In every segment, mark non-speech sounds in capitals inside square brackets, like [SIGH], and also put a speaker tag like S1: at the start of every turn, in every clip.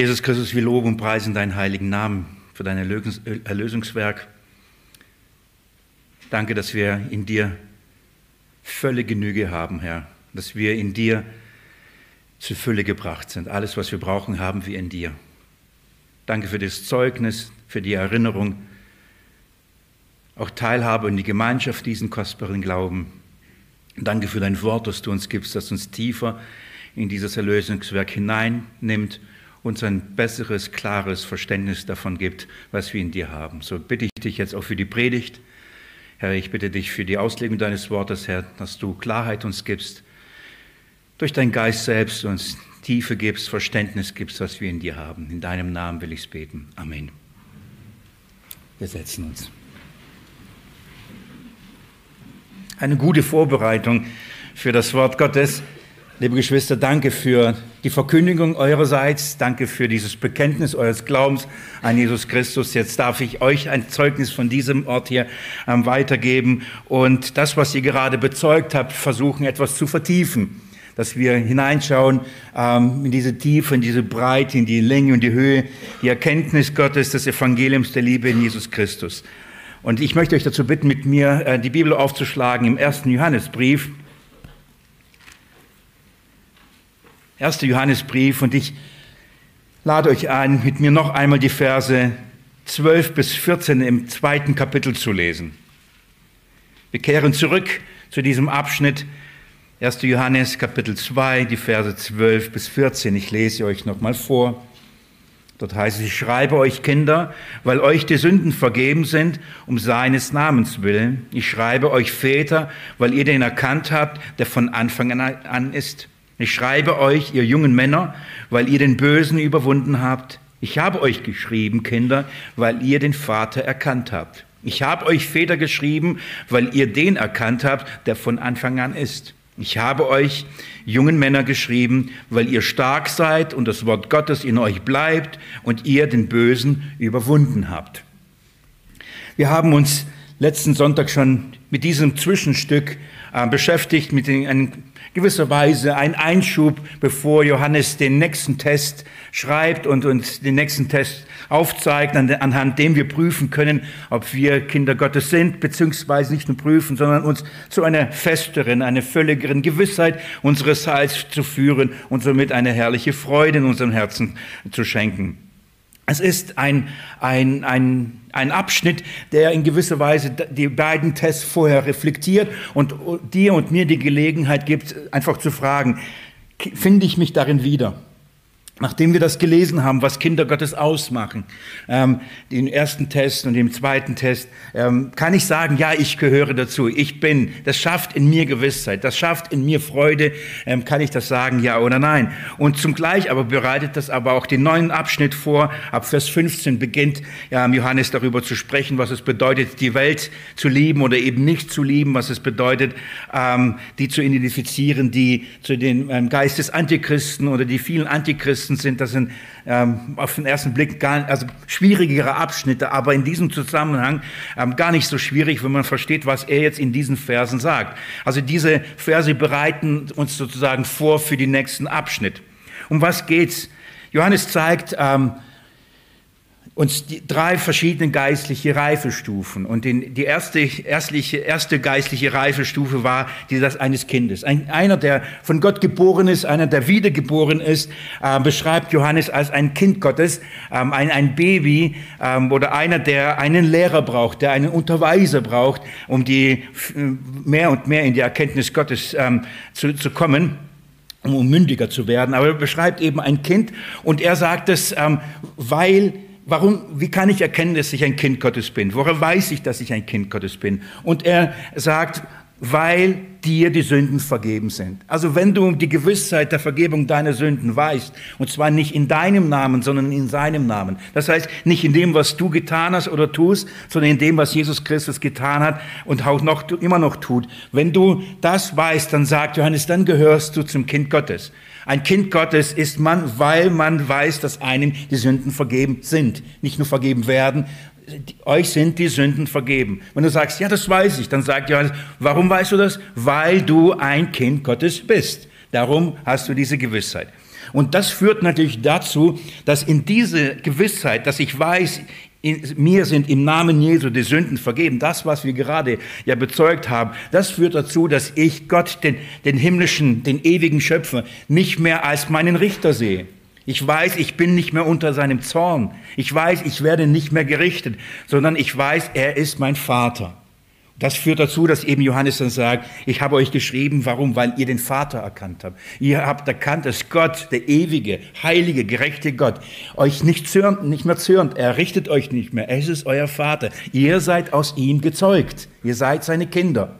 S1: Jesus Christus, wir loben und preisen deinen heiligen Namen für dein Erlösungswerk. Danke, dass wir in dir völlig Genüge haben, Herr, dass wir in dir zur Fülle gebracht sind. Alles, was wir brauchen, haben wir in dir. Danke für das Zeugnis, für die Erinnerung, auch Teilhabe in die Gemeinschaft diesen kostbaren Glauben. Danke für dein Wort, das du uns gibst, das uns tiefer in dieses Erlösungswerk hineinnimmt, uns ein besseres, klares Verständnis davon gibt, was wir in dir haben. So bitte ich dich jetzt auch für die Predigt. Herr, ich bitte dich für die Auslegung deines Wortes, Herr, dass du Klarheit uns gibst, durch deinen Geist selbst uns Tiefe gibst, Verständnis gibst, was wir in dir haben. In deinem Namen will ich es beten. Amen. Wir setzen uns. Eine gute Vorbereitung für das Wort Gottes. Liebe Geschwister, danke für die Verkündigung eurerseits. Danke für dieses Bekenntnis eures Glaubens an Jesus Christus. Jetzt darf ich euch ein Zeugnis von diesem Ort hier ähm, weitergeben und das, was ihr gerade bezeugt habt, versuchen etwas zu vertiefen dass wir hineinschauen ähm, in diese Tiefe, in diese Breite, in die Länge und die Höhe, die Erkenntnis Gottes, des Evangeliums der Liebe in Jesus Christus. Und ich möchte euch dazu bitten, mit mir äh, die Bibel aufzuschlagen im ersten Johannesbrief. Erster Johannesbrief und ich lade euch ein, mit mir noch einmal die Verse 12 bis 14 im zweiten Kapitel zu lesen. Wir kehren zurück zu diesem Abschnitt 1. Johannes Kapitel 2, die Verse 12 bis 14. Ich lese euch nochmal vor. Dort heißt es, ich schreibe euch Kinder, weil euch die Sünden vergeben sind, um seines Namens willen. Ich schreibe euch Väter, weil ihr den erkannt habt, der von Anfang an ist. Ich schreibe euch, ihr jungen Männer, weil ihr den Bösen überwunden habt. Ich habe euch geschrieben, Kinder, weil ihr den Vater erkannt habt. Ich habe euch Väter geschrieben, weil ihr den erkannt habt, der von Anfang an ist. Ich habe euch jungen Männer geschrieben, weil ihr stark seid und das Wort Gottes in euch bleibt und ihr den Bösen überwunden habt. Wir haben uns letzten Sonntag schon mit diesem Zwischenstück äh, beschäftigt, mit den, in gewisser Weise ein Einschub, bevor Johannes den nächsten Test schreibt und uns den nächsten Test aufzeigt, anhand dem wir prüfen können, ob wir Kinder Gottes sind, beziehungsweise nicht nur prüfen, sondern uns zu einer festeren, einer völligeren Gewissheit unseres Heils zu führen und somit eine herrliche Freude in unserem Herzen zu schenken. Es ist ein, ein, ein, ein Abschnitt, der in gewisser Weise die beiden Tests vorher reflektiert und dir und mir die Gelegenheit gibt, einfach zu fragen, finde ich mich darin wieder? Nachdem wir das gelesen haben, was Kinder Gottes ausmachen, ähm, den ersten Test und den zweiten Test, ähm, kann ich sagen, ja, ich gehöre dazu. Ich bin. Das schafft in mir Gewissheit. Das schafft in mir Freude. Ähm, kann ich das sagen, ja oder nein? Und zugleich aber bereitet das aber auch den neuen Abschnitt vor. Ab Vers 15 beginnt Johannes darüber zu sprechen, was es bedeutet, die Welt zu lieben oder eben nicht zu lieben, was es bedeutet, ähm, die zu identifizieren, die zu den ähm, Geist des Antichristen oder die vielen Antichristen Christen sind, das sind ähm, auf den ersten Blick gar, also schwierigere Abschnitte, aber in diesem Zusammenhang ähm, gar nicht so schwierig, wenn man versteht, was er jetzt in diesen Versen sagt. Also diese Verse bereiten uns sozusagen vor für den nächsten Abschnitt. Um was geht's? Johannes zeigt, ähm, uns die drei verschiedene geistliche Reifestufen. Und die erste, erstliche, erste geistliche Reifestufe war die das eines Kindes. Ein, einer, der von Gott geboren ist, einer, der wiedergeboren ist, äh, beschreibt Johannes als ein Kind Gottes, ähm, ein, ein Baby ähm, oder einer, der einen Lehrer braucht, der einen Unterweiser braucht, um die mehr und mehr in die Erkenntnis Gottes ähm, zu, zu kommen um mündiger zu werden. Aber er beschreibt eben ein Kind und er sagt es, ähm, weil Warum, wie kann ich erkennen, dass ich ein Kind Gottes bin? Woher weiß ich, dass ich ein Kind Gottes bin? Und er sagt, weil dir die Sünden vergeben sind. Also wenn du die Gewissheit der Vergebung deiner Sünden weißt, und zwar nicht in deinem Namen, sondern in seinem Namen. Das heißt, nicht in dem, was du getan hast oder tust, sondern in dem, was Jesus Christus getan hat und auch noch, immer noch tut. Wenn du das weißt, dann sagt Johannes, dann gehörst du zum Kind Gottes. Ein Kind Gottes ist man, weil man weiß, dass einem die Sünden vergeben sind. Nicht nur vergeben werden, euch sind die Sünden vergeben. Wenn du sagst, ja, das weiß ich, dann sagt Johannes, warum weißt du das? Weil du ein Kind Gottes bist. Darum hast du diese Gewissheit. Und das führt natürlich dazu, dass in diese Gewissheit, dass ich weiß, in, mir sind im Namen Jesu die Sünden vergeben. Das, was wir gerade ja bezeugt haben, das führt dazu, dass ich Gott, den, den himmlischen, den ewigen Schöpfer, nicht mehr als meinen Richter sehe. Ich weiß, ich bin nicht mehr unter seinem Zorn. Ich weiß, ich werde nicht mehr gerichtet, sondern ich weiß, er ist mein Vater. Das führt dazu, dass eben Johannes dann sagt, ich habe euch geschrieben, warum? Weil ihr den Vater erkannt habt. Ihr habt erkannt, dass Gott, der ewige, heilige, gerechte Gott, euch nicht, zürnt, nicht mehr zürnt. Er richtet euch nicht mehr. Es ist euer Vater. Ihr seid aus ihm gezeugt. Ihr seid seine Kinder.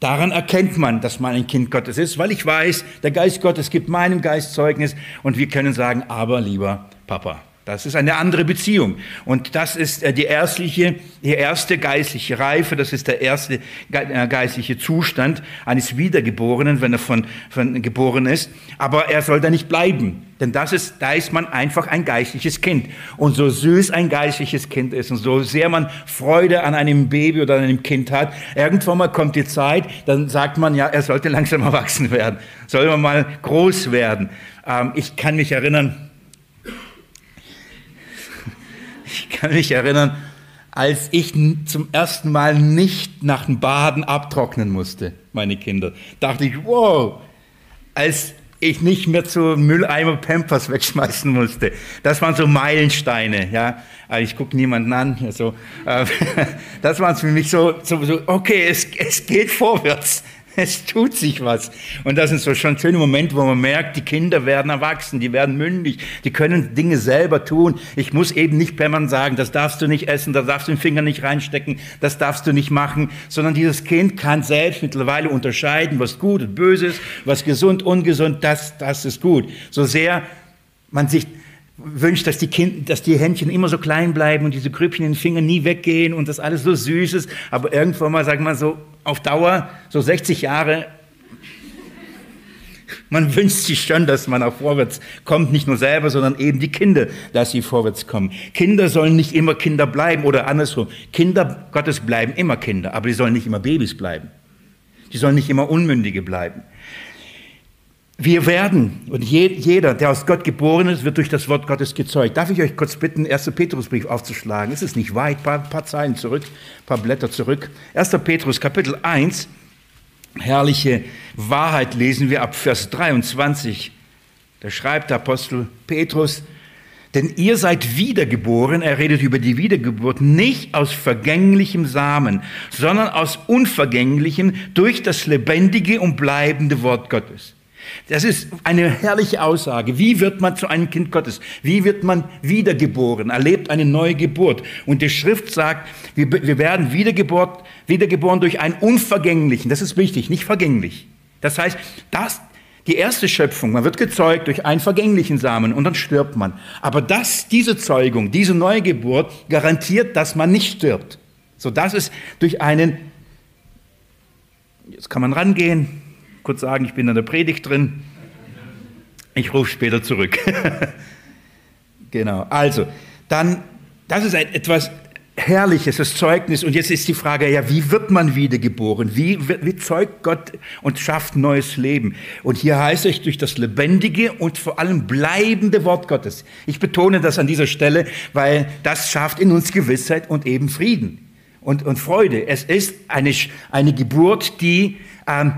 S1: Daran erkennt man, dass man ein Kind Gottes ist, weil ich weiß, der Geist Gottes gibt meinem Geist Zeugnis und wir können sagen, aber lieber Papa. Das ist eine andere Beziehung. Und das ist äh, die, erstliche, die erste geistliche Reife, das ist der erste äh, geistliche Zustand eines Wiedergeborenen, wenn er von, von geboren ist. Aber er soll da nicht bleiben. Denn das ist, da ist man einfach ein geistliches Kind. Und so süß ein geistliches Kind ist und so sehr man Freude an einem Baby oder an einem Kind hat, irgendwann mal kommt die Zeit, dann sagt man, ja, er sollte langsam [LAUGHS] erwachsen werden, soll man mal groß werden. Ähm, ich kann mich erinnern, ich kann mich erinnern, als ich zum ersten Mal nicht nach dem Baden abtrocknen musste, meine Kinder, dachte ich, wow, als ich nicht mehr zu Mülleimer Pampers wegschmeißen musste. Das waren so Meilensteine, ja. Ich gucke niemanden an, also, [LAUGHS] das waren für mich so, so, so okay, es, es geht vorwärts. [LAUGHS] Es tut sich was. Und das sind so schon schöne Momente, wo man merkt, die Kinder werden erwachsen, die werden mündig, die können Dinge selber tun. Ich muss eben nicht permanent sagen, das darfst du nicht essen, da darfst du den Finger nicht reinstecken, das darfst du nicht machen, sondern dieses Kind kann selbst mittlerweile unterscheiden, was gut und böse ist, was gesund, ungesund, das, das ist gut. So sehr man sich wünscht, dass die, kind, dass die Händchen immer so klein bleiben und diese Grüppchen in den Fingern nie weggehen und das alles so süß ist, aber irgendwann mal, sagen wir so, auf Dauer, so 60 Jahre, man wünscht sich schon, dass man auch vorwärts kommt, nicht nur selber, sondern eben die Kinder, dass sie vorwärts kommen. Kinder sollen nicht immer Kinder bleiben oder andersrum. Kinder Gottes bleiben immer Kinder, aber die sollen nicht immer Babys bleiben. Die sollen nicht immer Unmündige bleiben. Wir werden, und jeder, der aus Gott geboren ist, wird durch das Wort Gottes gezeugt. Darf ich euch kurz bitten, 1. Petrusbrief aufzuschlagen? Es ist nicht weit, ein paar, paar Zeilen zurück, ein paar Blätter zurück. 1. Petrus, Kapitel 1, herrliche Wahrheit lesen wir ab Vers 23. Da schreibt der Apostel Petrus, denn ihr seid wiedergeboren, er redet über die Wiedergeburt, nicht aus vergänglichem Samen, sondern aus unvergänglichem durch das lebendige und bleibende Wort Gottes. Das ist eine herrliche Aussage. Wie wird man zu einem Kind Gottes? Wie wird man wiedergeboren? Erlebt eine neue Geburt. Und die Schrift sagt, wir, wir werden wiedergeboren, wiedergeboren durch einen unvergänglichen. Das ist wichtig, nicht vergänglich. Das heißt, das, die erste Schöpfung, man wird gezeugt durch einen vergänglichen Samen und dann stirbt man. Aber das, diese Zeugung, diese neue Geburt garantiert, dass man nicht stirbt. So, das ist durch einen, jetzt kann man rangehen, kurz sagen, ich bin in der Predigt drin. Ich rufe später zurück. [LAUGHS] genau. Also, dann, das ist ein etwas Herrliches, das Zeugnis. Und jetzt ist die Frage, ja, wie wird man wiedergeboren? Wie, wie zeugt Gott und schafft neues Leben? Und hier heißt es durch das lebendige und vor allem bleibende Wort Gottes. Ich betone das an dieser Stelle, weil das schafft in uns Gewissheit und eben Frieden und, und Freude. Es ist eine, eine Geburt, die ähm,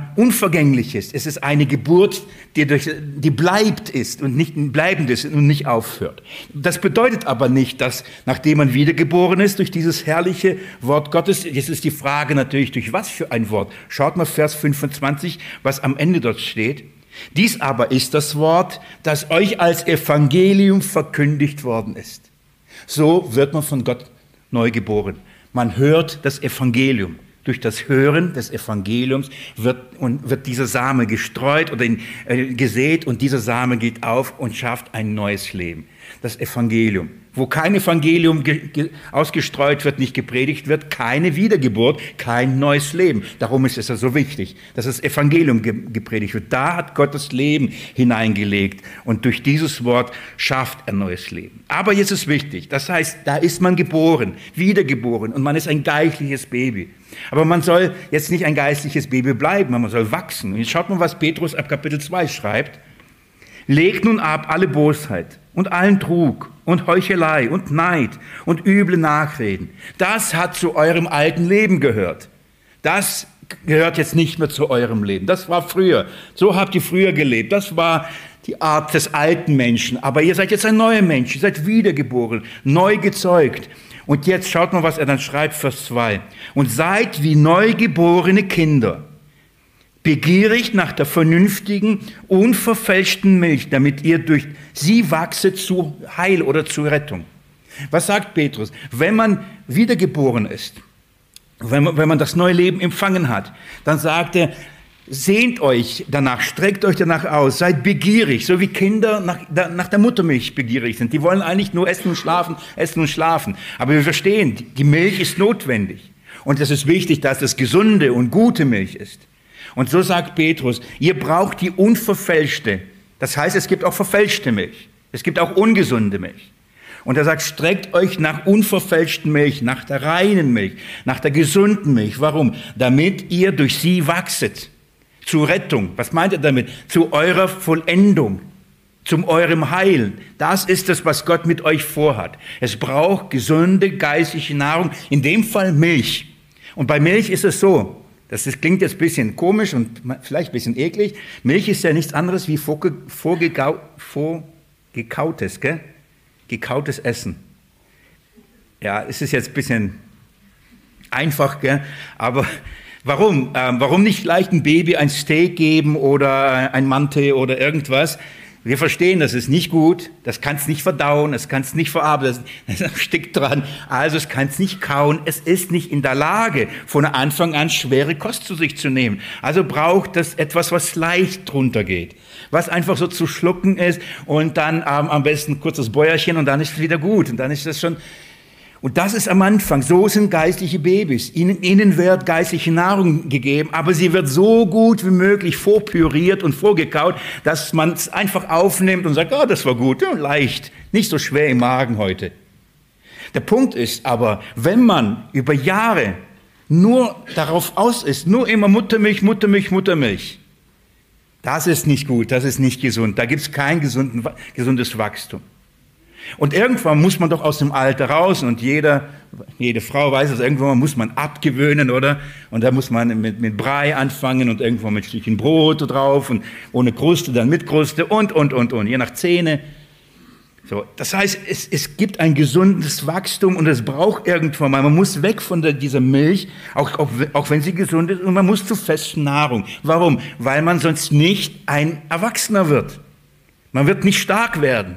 S1: ist. Es ist eine Geburt, die, durch, die bleibt ist und nicht bleibend ist und nicht aufhört. Das bedeutet aber nicht, dass nachdem man wiedergeboren ist durch dieses herrliche Wort Gottes, jetzt ist die Frage natürlich, durch was für ein Wort. Schaut mal Vers 25, was am Ende dort steht. Dies aber ist das Wort, das euch als Evangelium verkündigt worden ist. So wird man von Gott neu geboren. Man hört das Evangelium. Durch das Hören des Evangeliums wird, und wird dieser Same gestreut oder äh, gesät und dieser Same geht auf und schafft ein neues Leben. Das Evangelium. Wo kein Evangelium ausgestreut wird, nicht gepredigt wird, keine Wiedergeburt, kein neues Leben. Darum ist es ja so wichtig, dass das Evangelium ge gepredigt wird. Da hat Gott das Leben hineingelegt und durch dieses Wort schafft er neues Leben. Aber jetzt ist wichtig, das heißt, da ist man geboren, wiedergeboren und man ist ein geistliches Baby. Aber man soll jetzt nicht ein geistliches Baby bleiben, man soll wachsen. Und jetzt schaut mal, was Petrus ab Kapitel 2 schreibt. Legt nun ab alle Bosheit und allen Trug und Heuchelei und Neid und üble Nachreden. Das hat zu eurem alten Leben gehört. Das gehört jetzt nicht mehr zu eurem Leben. Das war früher. So habt ihr früher gelebt. Das war die Art des alten Menschen. Aber ihr seid jetzt ein neuer Mensch. Ihr seid wiedergeboren, neu gezeugt. Und jetzt schaut mal, was er dann schreibt, Vers 2. Und seid wie neugeborene Kinder, begierig nach der vernünftigen, unverfälschten Milch, damit ihr durch sie wachset zu Heil oder zu Rettung. Was sagt Petrus? Wenn man wiedergeboren ist, wenn man, wenn man das neue Leben empfangen hat, dann sagt er, sehnt euch danach, streckt euch danach aus, seid begierig, so wie Kinder nach, nach der Muttermilch begierig sind. Die wollen eigentlich nur essen und schlafen, essen und schlafen. Aber wir verstehen, die Milch ist notwendig. Und es ist wichtig, dass es gesunde und gute Milch ist. Und so sagt Petrus, ihr braucht die unverfälschte. Das heißt, es gibt auch verfälschte Milch. Es gibt auch ungesunde Milch. Und er sagt, streckt euch nach unverfälschten Milch, nach der reinen Milch, nach der gesunden Milch. Warum? Damit ihr durch sie wachset. Zur Rettung. Was meint er damit? Zu eurer Vollendung. Zum eurem Heil. Das ist es, was Gott mit euch vorhat. Es braucht gesunde geistliche Nahrung, in dem Fall Milch. Und bei Milch ist es so, das ist, klingt jetzt ein bisschen komisch und vielleicht ein bisschen eklig. Milch ist ja nichts anderes wie vorgekautes, gell? gekautes Essen. Ja, es ist jetzt ein bisschen einfach, gell? aber warum? Ähm, warum nicht vielleicht ein Baby ein Steak geben oder ein Mante oder irgendwas? Wir verstehen, das ist nicht gut, das kann es nicht verdauen, es kann es nicht verarbeiten, [LAUGHS] das steckt dran, also es kann es nicht kauen, es ist nicht in der Lage, von Anfang an schwere Kost zu sich zu nehmen. Also braucht es etwas, was leicht drunter geht, was einfach so zu schlucken ist und dann ähm, am besten ein kurzes Bäuerchen und dann ist es wieder gut und dann ist das schon und das ist am Anfang. So sind geistliche Babys. Ihnen, ihnen wird geistliche Nahrung gegeben, aber sie wird so gut wie möglich vorpüriert und vorgekaut, dass man es einfach aufnimmt und sagt, oh, das war gut, ja, leicht, nicht so schwer im Magen heute. Der Punkt ist aber, wenn man über Jahre nur darauf aus ist, nur immer Muttermilch, Muttermilch, Muttermilch, das ist nicht gut, das ist nicht gesund. Da gibt es kein gesunden, gesundes Wachstum. Und irgendwann muss man doch aus dem Alter raus und jeder, jede Frau weiß es, irgendwann muss man abgewöhnen, oder? Und da muss man mit, mit Brei anfangen und irgendwann mit Stückchen Brot drauf und ohne Kruste, dann mit Kruste und, und, und, und, je nach Zähne. So, das heißt, es, es gibt ein gesundes Wachstum und es braucht irgendwann mal, man muss weg von der, dieser Milch, auch, auch, auch wenn sie gesund ist, und man muss zu festen Nahrung. Warum? Weil man sonst nicht ein Erwachsener wird. Man wird nicht stark werden.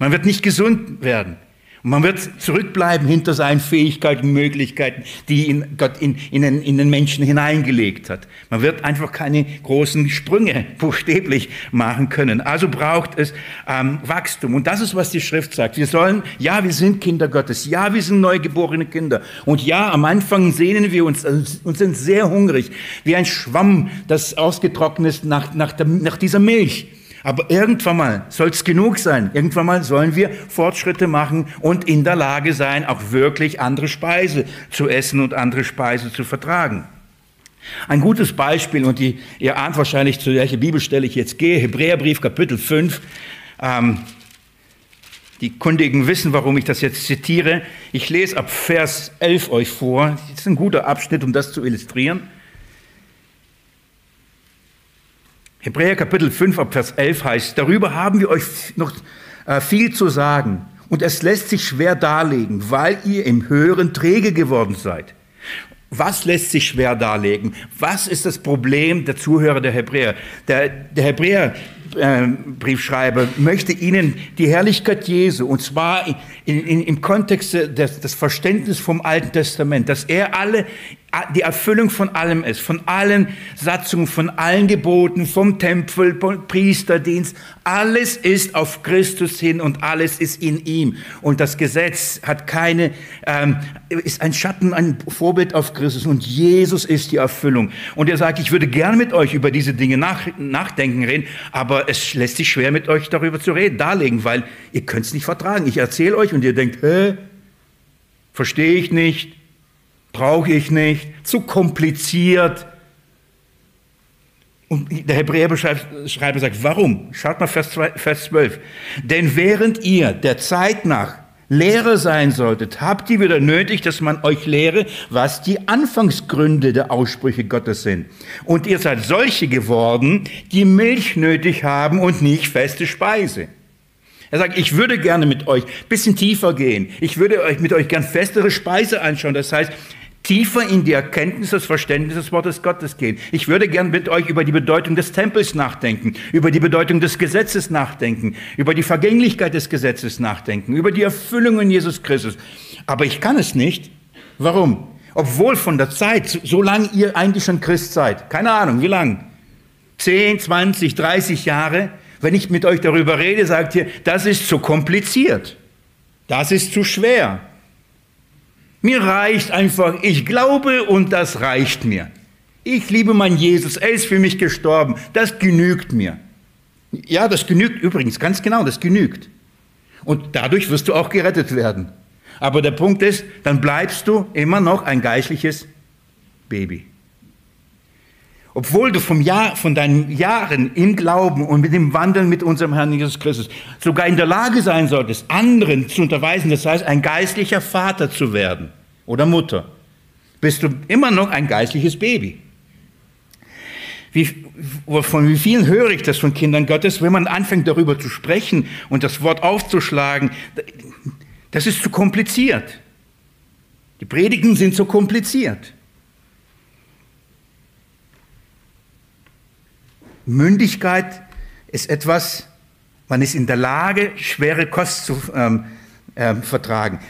S1: Man wird nicht gesund werden. Und man wird zurückbleiben hinter seinen Fähigkeiten, Möglichkeiten, die ihn Gott in, in, den, in, den, Menschen hineingelegt hat. Man wird einfach keine großen Sprünge buchstäblich machen können. Also braucht es ähm, Wachstum. Und das ist, was die Schrift sagt. Wir sollen, ja, wir sind Kinder Gottes. Ja, wir sind neugeborene Kinder. Und ja, am Anfang sehnen wir uns und sind sehr hungrig, wie ein Schwamm, das ausgetrocknet ist nach, nach, der, nach dieser Milch. Aber irgendwann mal soll es genug sein. Irgendwann mal sollen wir Fortschritte machen und in der Lage sein, auch wirklich andere Speise zu essen und andere Speise zu vertragen. Ein gutes Beispiel, und die, ihr ahnt wahrscheinlich, zu welcher Bibelstelle ich jetzt gehe, Hebräerbrief Kapitel 5. Ähm, die Kundigen wissen, warum ich das jetzt zitiere. Ich lese ab Vers 11 euch vor. Das ist ein guter Abschnitt, um das zu illustrieren. Hebräer Kapitel 5 ab Vers 11 heißt, darüber haben wir euch noch äh, viel zu sagen und es lässt sich schwer darlegen, weil ihr im Hören träge geworden seid. Was lässt sich schwer darlegen? Was ist das Problem der Zuhörer der Hebräer? Der, der Hebräer äh, Briefschreiber möchte ihnen die Herrlichkeit Jesu, und zwar in, in, im Kontext des, des Verständnisses vom Alten Testament, dass er alle die Erfüllung von allem ist, von allen Satzungen, von allen Geboten, vom Tempel, vom Priesterdienst. Alles ist auf Christus hin und alles ist in ihm. Und das Gesetz hat keine, ähm, ist ein Schatten, ein Vorbild auf Christus und Jesus ist die Erfüllung. Und er sagt, ich würde gern mit euch über diese Dinge nach, nachdenken reden, aber es lässt sich schwer mit euch darüber zu reden, darlegen, weil ihr könnt es nicht vertragen. Ich erzähle euch und ihr denkt, hä, verstehe ich nicht brauche ich nicht, zu kompliziert. Und der Hebräerschreiber sagt, warum? Schaut mal Vers 12. Denn während ihr der Zeit nach Lehrer sein solltet, habt ihr wieder nötig, dass man euch lehre, was die Anfangsgründe der Aussprüche Gottes sind. Und ihr seid solche geworden, die Milch nötig haben und nicht feste Speise. Er sagt, ich würde gerne mit euch bisschen tiefer gehen. Ich würde euch mit euch gern festere Speise anschauen. Das heißt, tiefer in die Erkenntnis, das Verständnis des Wortes Gottes gehen. Ich würde gern mit euch über die Bedeutung des Tempels nachdenken, über die Bedeutung des Gesetzes nachdenken, über die Vergänglichkeit des Gesetzes nachdenken, über die Erfüllung in Jesus Christus. Aber ich kann es nicht. Warum? Obwohl von der Zeit, so lange ihr eigentlich schon Christ seid, keine Ahnung, wie lang? 10, 20, 30 Jahre, wenn ich mit euch darüber rede, sagt ihr, das ist zu kompliziert. Das ist zu schwer. Mir reicht einfach, ich glaube und das reicht mir. Ich liebe meinen Jesus, er ist für mich gestorben, das genügt mir. Ja, das genügt übrigens, ganz genau, das genügt. Und dadurch wirst du auch gerettet werden. Aber der Punkt ist, dann bleibst du immer noch ein geistliches Baby. Obwohl du vom Jahr, von deinen Jahren im Glauben und mit dem Wandeln mit unserem Herrn Jesus Christus sogar in der Lage sein solltest, anderen zu unterweisen, das heißt, ein geistlicher Vater zu werden oder Mutter, bist du immer noch ein geistliches Baby. Wie, von wie vielen höre ich das von Kindern Gottes, wenn man anfängt darüber zu sprechen und das Wort aufzuschlagen, das ist zu kompliziert. Die Predigen sind zu kompliziert. Mündigkeit ist etwas, man ist in der Lage, schwere Kost zu ähm, äh, vertragen.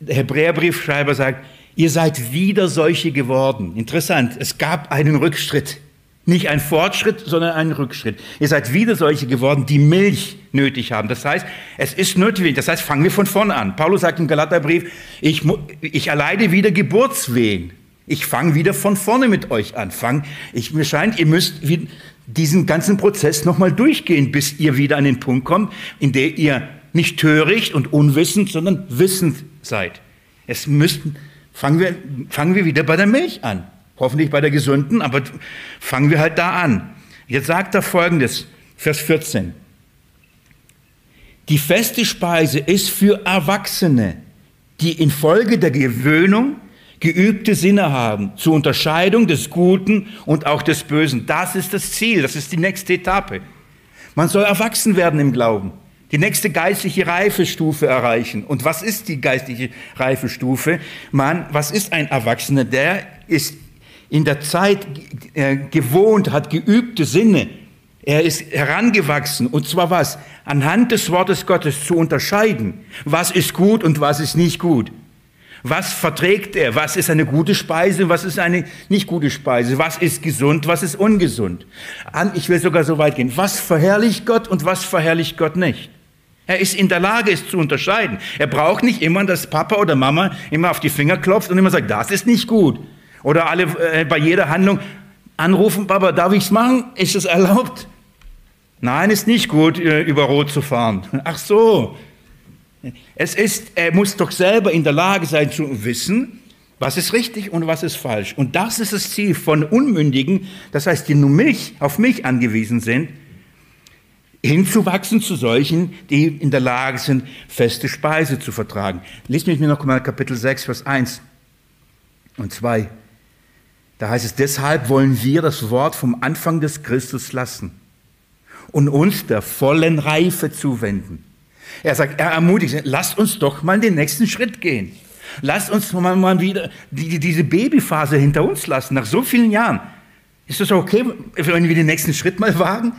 S1: Der Hebräerbriefschreiber sagt, ihr seid wieder solche geworden. Interessant, es gab einen Rückschritt. Nicht ein Fortschritt, sondern einen Rückschritt. Ihr seid wieder solche geworden, die Milch nötig haben. Das heißt, es ist nötig. Das heißt, fangen wir von vorne an. Paulus sagt im Galaterbrief, ich, ich erleide wieder Geburtswehen. Ich fange wieder von vorne mit euch an. Fang, ich, mir scheint, ihr müsst diesen ganzen Prozess nochmal durchgehen, bis ihr wieder an den Punkt kommt, in der ihr nicht töricht und unwissend, sondern wissend seid. Es müssten, fangen wir, fangen wir wieder bei der Milch an. Hoffentlich bei der gesunden, aber fangen wir halt da an. Jetzt sagt er folgendes, Vers 14. Die feste Speise ist für Erwachsene, die infolge der Gewöhnung geübte Sinne haben zur Unterscheidung des Guten und auch des Bösen. Das ist das Ziel, das ist die nächste Etappe. Man soll erwachsen werden im Glauben, die nächste geistliche Reifestufe erreichen. Und was ist die geistliche Reifestufe? Man, was ist ein Erwachsener? Der ist in der Zeit äh, gewohnt, hat geübte Sinne. Er ist herangewachsen. Und zwar was? Anhand des Wortes Gottes zu unterscheiden. Was ist gut und was ist nicht gut. Was verträgt er? Was ist eine gute Speise? Was ist eine nicht gute Speise? Was ist gesund? Was ist ungesund? Ich will sogar so weit gehen. Was verherrlicht Gott und was verherrlicht Gott nicht? Er ist in der Lage, es zu unterscheiden. Er braucht nicht immer, dass Papa oder Mama immer auf die Finger klopft und immer sagt, das ist nicht gut. Oder alle äh, bei jeder Handlung anrufen, Papa, darf ich es machen? Ist es erlaubt? Nein, ist nicht gut, äh, über Rot zu fahren. Ach so, es ist, er muss doch selber in der Lage sein zu wissen, was ist richtig und was ist falsch. Und das ist das Ziel von Unmündigen, das heißt, die nur mich, auf mich angewiesen sind, hinzuwachsen zu solchen, die in der Lage sind, feste Speise zu vertragen. Lies mich mir noch mal Kapitel 6, Vers 1 und 2. Da heißt es, deshalb wollen wir das Wort vom Anfang des Christus lassen und uns der vollen Reife zuwenden er sagt, er ermutigt, lasst uns doch mal den nächsten Schritt gehen. Lasst uns mal, mal wieder die, diese Babyphase hinter uns lassen, nach so vielen Jahren. Ist es okay, wenn wir den nächsten Schritt mal wagen?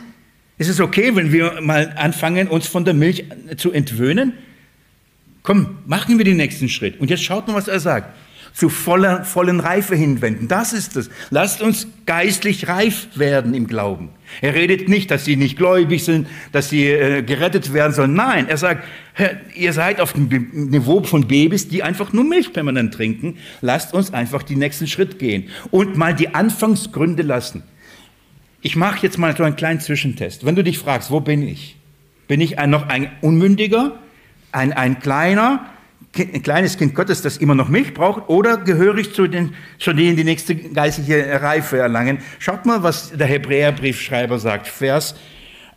S1: Ist es okay, wenn wir mal anfangen, uns von der Milch zu entwöhnen? Komm, machen wir den nächsten Schritt. Und jetzt schaut mal, was er sagt zu voller, vollen Reife hinwenden. Das ist es. Lasst uns geistlich reif werden im Glauben. Er redet nicht, dass sie nicht gläubig sind, dass sie äh, gerettet werden sollen. Nein, er sagt, ihr seid auf dem Niveau von Babys, die einfach nur Milch permanent trinken. Lasst uns einfach den nächsten Schritt gehen und mal die Anfangsgründe lassen. Ich mache jetzt mal so einen kleinen Zwischentest. Wenn du dich fragst, wo bin ich? Bin ich ein, noch ein Unmündiger, ein, ein Kleiner, ein kleines Kind Gottes, das immer noch Milch braucht, oder gehöre ich zu, den, zu denen, die nächste geistliche Reife erlangen? Schaut mal, was der Hebräerbriefschreiber sagt. Vers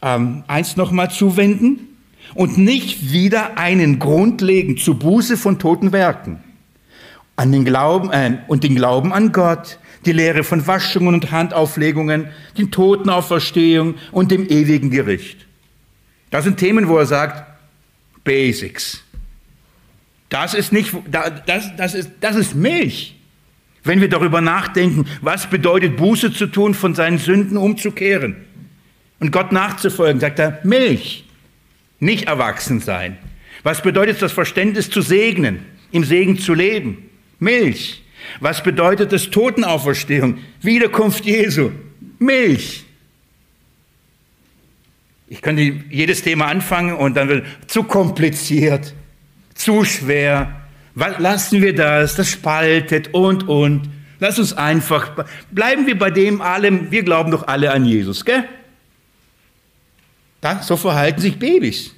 S1: ähm, 1 nochmal zuwenden. Und nicht wieder einen Grund legen zu Buße von toten Werken. An den Glauben, äh, und den Glauben an Gott, die Lehre von Waschungen und Handauflegungen, den Totenauferstehung und dem ewigen Gericht. Das sind Themen, wo er sagt, Basics. Das ist nicht, das, das, ist, das ist Milch. Wenn wir darüber nachdenken, was bedeutet Buße zu tun, von seinen Sünden umzukehren und Gott nachzufolgen, sagt er, Milch, nicht erwachsen sein. Was bedeutet das Verständnis zu segnen, im Segen zu leben? Milch. Was bedeutet das Totenauferstehung, Wiederkunft Jesu? Milch. Ich könnte jedes Thema anfangen und dann wird zu kompliziert zu schwer. Lassen wir das, das spaltet und und. Lass uns einfach, bleiben wir bei dem allem, wir glauben doch alle an Jesus, gell? Da, so verhalten sich Babys.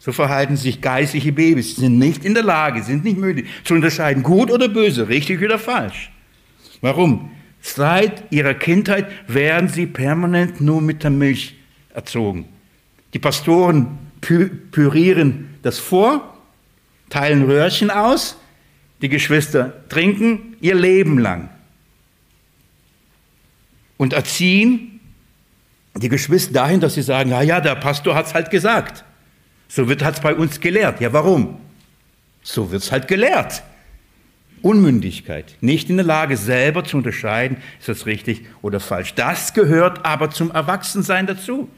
S1: So verhalten sich geistliche Babys. Sie sind nicht in der Lage, sind nicht möglich zu unterscheiden, gut oder böse, richtig oder falsch. Warum? Seit ihrer Kindheit werden sie permanent nur mit der Milch erzogen. Die Pastoren pürieren das vor, teilen Röhrchen aus, die Geschwister trinken ihr Leben lang und erziehen die Geschwister dahin, dass sie sagen, ja, ja, der Pastor hat es halt gesagt. So wird es bei uns gelehrt. Ja, warum? So wird es halt gelehrt. Unmündigkeit, nicht in der Lage selber zu unterscheiden, ist das richtig oder falsch. Das gehört aber zum Erwachsensein dazu.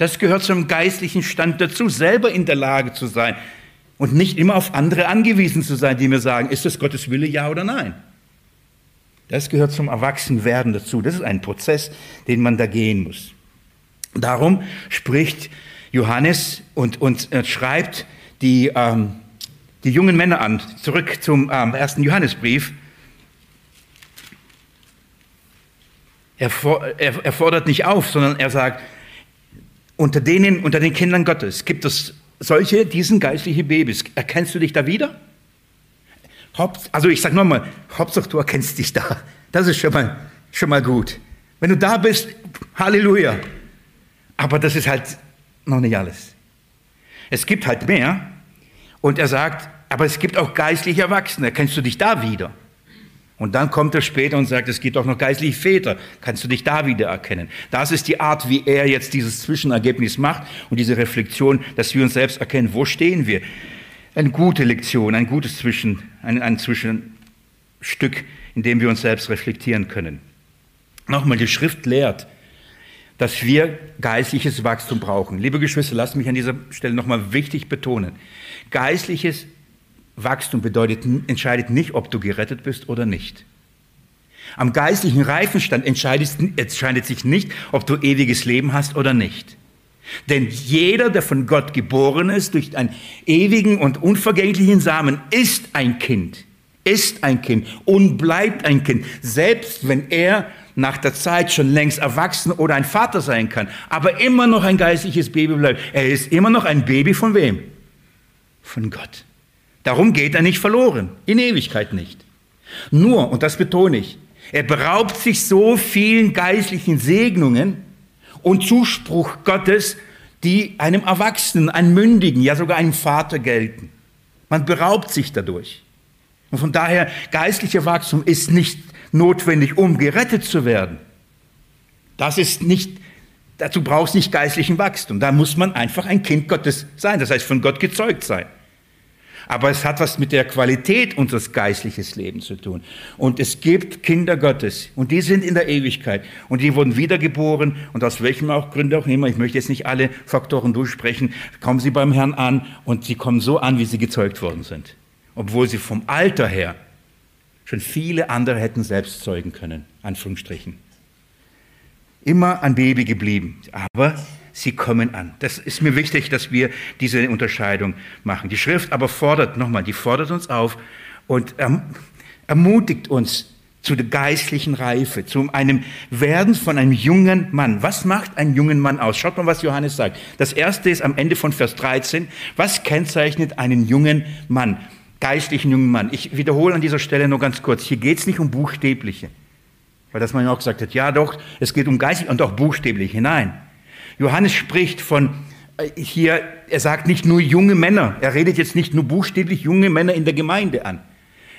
S1: Das gehört zum geistlichen Stand dazu, selber in der Lage zu sein und nicht immer auf andere angewiesen zu sein, die mir sagen, ist das Gottes Wille, ja oder nein? Das gehört zum Erwachsenwerden dazu. Das ist ein Prozess, den man da gehen muss. Darum spricht Johannes und, und äh, schreibt die, ähm, die jungen Männer an. Zurück zum ähm, ersten Johannesbrief. Er, er, er fordert nicht auf, sondern er sagt, unter denen, unter den Kindern Gottes gibt es solche, die sind geistliche Babys. Erkennst du dich da wieder? Also ich sage nochmal, Hauptsache du erkennst dich da. Das ist schon mal, schon mal gut. Wenn du da bist, Halleluja. Aber das ist halt noch nicht alles. Es gibt halt mehr. Und er sagt, aber es gibt auch geistliche Erwachsene. Erkennst du dich da wieder? Und dann kommt er später und sagt, es gibt auch noch geistliche Väter. Kannst du dich da wieder erkennen? Das ist die Art, wie er jetzt dieses Zwischenergebnis macht und diese Reflexion, dass wir uns selbst erkennen, wo stehen wir. Eine gute Lektion, ein gutes Zwischen, ein, ein Zwischenstück, in dem wir uns selbst reflektieren können. Nochmal, die Schrift lehrt, dass wir geistliches Wachstum brauchen. Liebe Geschwister, lasst mich an dieser Stelle nochmal wichtig betonen. Geistliches Wachstum bedeutet, entscheidet nicht, ob du gerettet bist oder nicht. Am geistlichen Reifenstand entscheidet sich nicht, ob du ewiges Leben hast oder nicht. Denn jeder, der von Gott geboren ist, durch einen ewigen und unvergänglichen Samen, ist ein Kind, ist ein Kind und bleibt ein Kind, selbst wenn er nach der Zeit schon längst erwachsen oder ein Vater sein kann, aber immer noch ein geistliches Baby bleibt. Er ist immer noch ein Baby von wem? Von Gott. Darum geht er nicht verloren, in Ewigkeit nicht. Nur, und das betone ich, er beraubt sich so vielen geistlichen Segnungen und Zuspruch Gottes, die einem Erwachsenen, einem Mündigen, ja sogar einem Vater gelten. Man beraubt sich dadurch. Und von daher, geistlicher Wachstum ist nicht notwendig, um gerettet zu werden. Das ist nicht, dazu brauchst du nicht geistlichen Wachstum. Da muss man einfach ein Kind Gottes sein, das heißt von Gott gezeugt sein. Aber es hat was mit der Qualität unseres geistlichen Lebens zu tun. Und es gibt Kinder Gottes und die sind in der Ewigkeit und die wurden wiedergeboren und aus welchem auch Gründe auch immer, ich möchte jetzt nicht alle Faktoren durchsprechen, kommen sie beim Herrn an und sie kommen so an, wie sie gezeugt worden sind. Obwohl sie vom Alter her schon viele andere hätten selbst zeugen können, Anführungsstrichen. Immer ein Baby geblieben. Aber sie kommen an. Das ist mir wichtig, dass wir diese Unterscheidung machen. Die Schrift aber fordert, nochmal, die fordert uns auf und erm-, ermutigt uns, zu der geistlichen Reife, zu einem Werden von einem jungen Mann. Was macht einen jungen Mann aus? Schaut mal, was Johannes sagt. Das erste ist am Ende von Vers 13. Was kennzeichnet einen jungen Mann? Geistlichen jungen Mann. Ich wiederhole an dieser Stelle nur ganz kurz. Hier geht es nicht um Buchstäbliche. Weil das man ja auch gesagt hat, ja doch, es geht um geistlich und auch buchstäbliche. Nein. Johannes spricht von äh, hier, er sagt nicht nur junge Männer. Er redet jetzt nicht nur buchstäblich junge Männer in der Gemeinde an.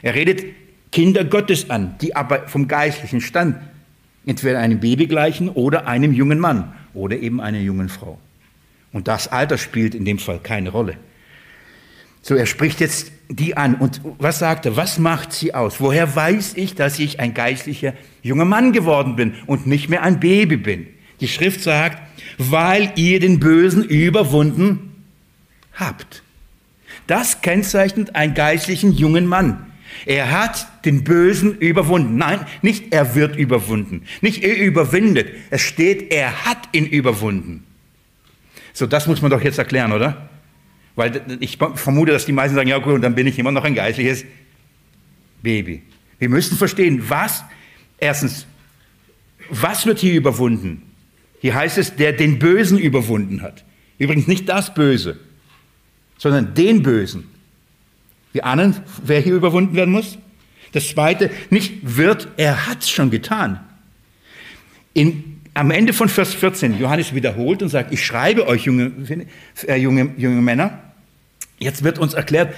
S1: Er redet Kinder Gottes an, die aber vom geistlichen Stand entweder einem Baby gleichen oder einem jungen Mann oder eben einer jungen Frau. Und das Alter spielt in dem Fall keine Rolle. So, er spricht jetzt die an. Und was sagt er? Was macht sie aus? Woher weiß ich, dass ich ein geistlicher junger Mann geworden bin und nicht mehr ein Baby bin? Die Schrift sagt, weil ihr den Bösen überwunden habt. Das kennzeichnet einen geistlichen jungen Mann. Er hat den Bösen überwunden. Nein, nicht er wird überwunden. Nicht er überwindet. Es steht, er hat ihn überwunden. So, das muss man doch jetzt erklären, oder? Weil ich vermute, dass die meisten sagen, ja gut, und dann bin ich immer noch ein geistliches Baby. Wir müssen verstehen, was, erstens, was wird hier überwunden? Hier heißt es, der den Bösen überwunden hat. Übrigens nicht das Böse, sondern den Bösen. Wir ahnen, wer hier überwunden werden muss. Das zweite, nicht wird, er hat es schon getan. In, am Ende von Vers 14, Johannes wiederholt und sagt, ich schreibe euch, junge, äh, junge, junge Männer. Jetzt wird uns erklärt,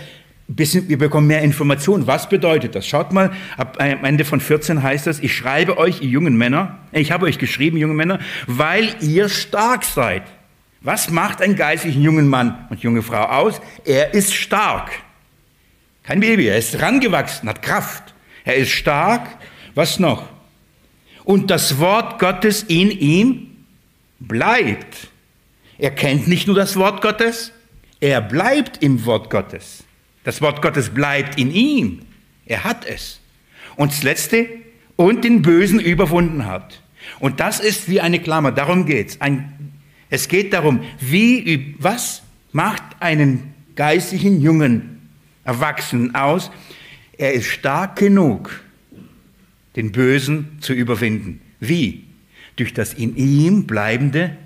S1: bisschen, wir bekommen mehr Informationen. Was bedeutet das? Schaut mal, ab, äh, am Ende von 14 heißt das, ich schreibe euch, ihr jungen Männer, ich habe euch geschrieben, junge Männer, weil ihr stark seid. Was macht einen geistlichen jungen Mann und junge Frau aus? Er ist stark. Kein Baby, er ist rangewachsen, hat Kraft. Er ist stark. Was noch? Und das Wort Gottes in ihm bleibt. Er kennt nicht nur das Wort Gottes, er bleibt im Wort Gottes. Das Wort Gottes bleibt in ihm. Er hat es. Und das Letzte, und den Bösen überwunden hat. Und das ist wie eine Klammer, darum geht's. Ein, es geht darum, wie, was macht einen geistlichen Jungen Erwachsenen aus. Er ist stark genug, den Bösen zu überwinden. Wie? Durch das in ihm bleibende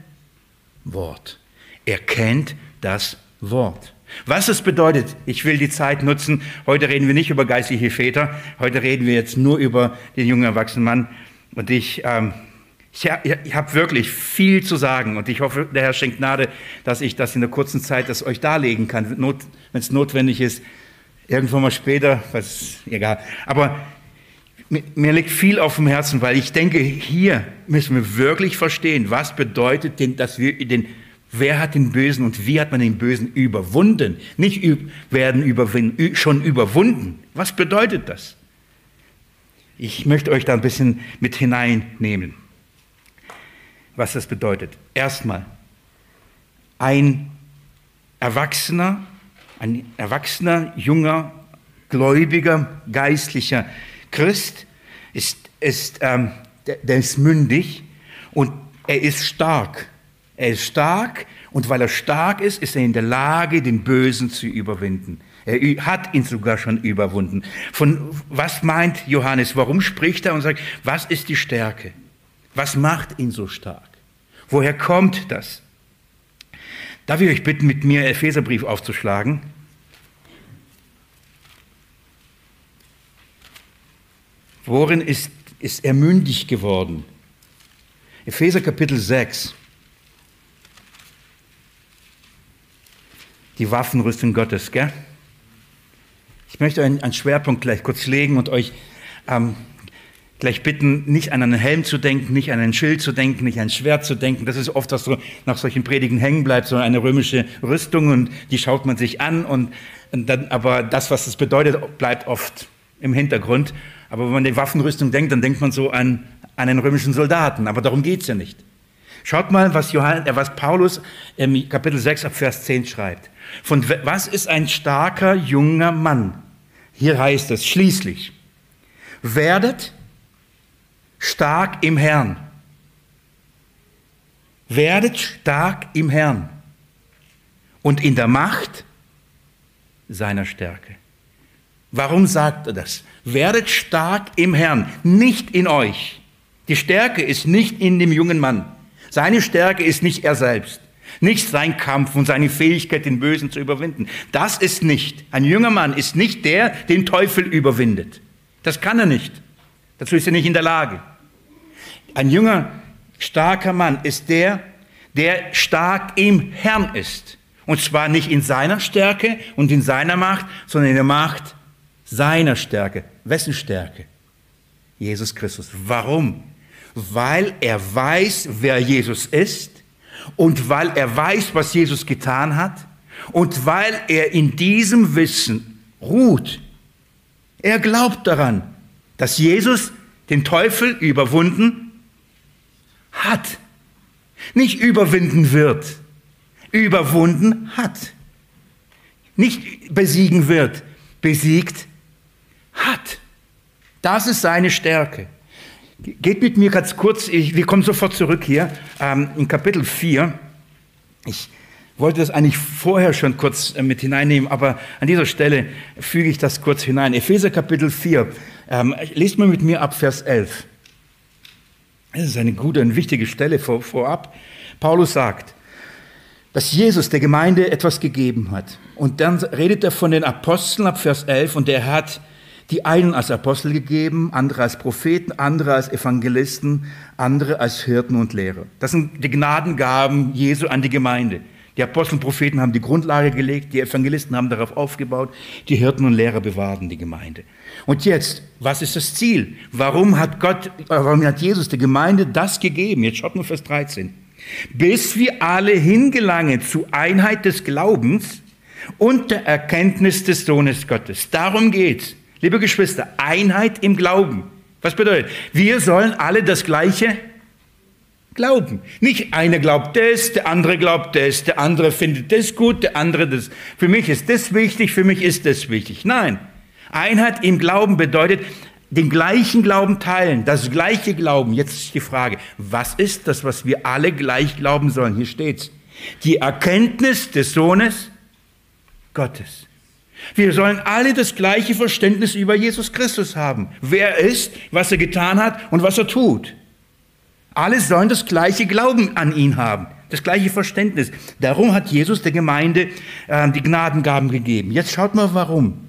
S1: Wort. Er kennt das Wort. Was es bedeutet, ich will die Zeit nutzen, heute reden wir nicht über geistliche Väter, heute reden wir jetzt nur über den jungen erwachsenen Mann. Und ich, ähm, ich, ich habe wirklich viel zu sagen und ich hoffe, der Herr schenkt Gnade, dass ich das in der kurzen Zeit das euch darlegen kann, wenn es notwendig ist. Irgendwann mal später, was, egal. Aber mir liegt viel auf dem Herzen, weil ich denke, hier müssen wir wirklich verstehen, was bedeutet denn, dass wir den, wer hat den Bösen und wie hat man den Bösen überwunden? Nicht werden überwinden, schon überwunden. Was bedeutet das? Ich möchte euch da ein bisschen mit hineinnehmen, was das bedeutet. Erstmal, ein Erwachsener ein erwachsener, junger, gläubiger, geistlicher Christ ist, ist, ähm, der, der ist mündig und er ist stark. Er ist stark und weil er stark ist, ist er in der Lage, den Bösen zu überwinden. Er hat ihn sogar schon überwunden. Von was meint Johannes? Warum spricht er und sagt, was ist die Stärke? Was macht ihn so stark? Woher kommt das? Darf ich euch bitten, mit mir Epheserbrief aufzuschlagen? Worin ist, ist er mündig geworden? Epheser Kapitel 6. Die Waffenrüstung Gottes, gell? Ich möchte einen, einen Schwerpunkt gleich kurz legen und euch ähm, gleich bitten, nicht an einen Helm zu denken, nicht an ein Schild zu denken, nicht an ein Schwert zu denken. Das ist oft, was so nach solchen Predigen hängen bleibt, sondern eine römische Rüstung und die schaut man sich an und, und dann, aber das, was es bedeutet, bleibt oft im Hintergrund. Aber wenn man an die Waffenrüstung denkt, dann denkt man so an, an einen römischen Soldaten. Aber darum geht's ja nicht. Schaut mal, was, Johann, äh, was Paulus im Kapitel 6 ab Vers 10 schreibt. Von was ist ein starker junger Mann? Hier heißt es schließlich, werdet stark im Herrn. Werdet stark im Herrn und in der Macht seiner Stärke. Warum sagt er das? Werdet stark im Herrn, nicht in euch. Die Stärke ist nicht in dem jungen Mann. Seine Stärke ist nicht er selbst. Nicht sein Kampf und seine Fähigkeit, den Bösen zu überwinden. Das ist nicht. Ein junger Mann ist nicht der, den Teufel überwindet. Das kann er nicht. Dazu ist er nicht in der Lage. Ein junger, starker Mann ist der, der stark im Herrn ist. Und zwar nicht in seiner Stärke und in seiner Macht, sondern in der Macht seiner Stärke. Wessen Stärke? Jesus Christus. Warum? Weil er weiß, wer Jesus ist und weil er weiß, was Jesus getan hat und weil er in diesem Wissen ruht. Er glaubt daran, dass Jesus den Teufel überwunden hat. Nicht überwinden wird, überwunden hat. Nicht besiegen wird, besiegt hat. Das ist seine Stärke. Geht mit mir ganz kurz, ich, wir kommen sofort zurück hier ähm, in Kapitel 4. Ich wollte das eigentlich vorher schon kurz äh, mit hineinnehmen, aber an dieser Stelle füge ich das kurz hinein. Epheser Kapitel 4, ähm, lest mal mit mir ab Vers 11. Das ist eine gute und wichtige Stelle vor, vorab. Paulus sagt, dass Jesus der Gemeinde etwas gegeben hat. Und dann redet er von den Aposteln ab Vers 11 und er hat die einen als Apostel gegeben, andere als Propheten, andere als Evangelisten, andere als Hirten und Lehrer. Das sind die Gnadengaben Jesu an die Gemeinde. Die Apostel und Propheten haben die Grundlage gelegt, die Evangelisten haben darauf aufgebaut, die Hirten und Lehrer bewahren die Gemeinde. Und jetzt, was ist das Ziel? Warum hat Gott, warum hat Jesus der Gemeinde das gegeben? Jetzt schaut mal Vers 13. Bis wir alle hingelangen zu Einheit des Glaubens und der Erkenntnis des Sohnes Gottes. Darum geht's. Liebe Geschwister, Einheit im Glauben. Was bedeutet? Wir sollen alle das Gleiche glauben. Nicht einer glaubt das, der andere glaubt das, der andere findet das gut, der andere das. Für mich ist das wichtig, für mich ist das wichtig. Nein. Einheit im Glauben bedeutet, den gleichen Glauben teilen, das gleiche Glauben. Jetzt ist die Frage, was ist das, was wir alle gleich glauben sollen? Hier steht's. Die Erkenntnis des Sohnes Gottes. Wir sollen alle das gleiche Verständnis über Jesus Christus haben. Wer er ist, was er getan hat und was er tut. Alle sollen das gleiche Glauben an ihn haben, das gleiche Verständnis. Darum hat Jesus der Gemeinde äh, die Gnadengaben gegeben. Jetzt schaut mal, warum.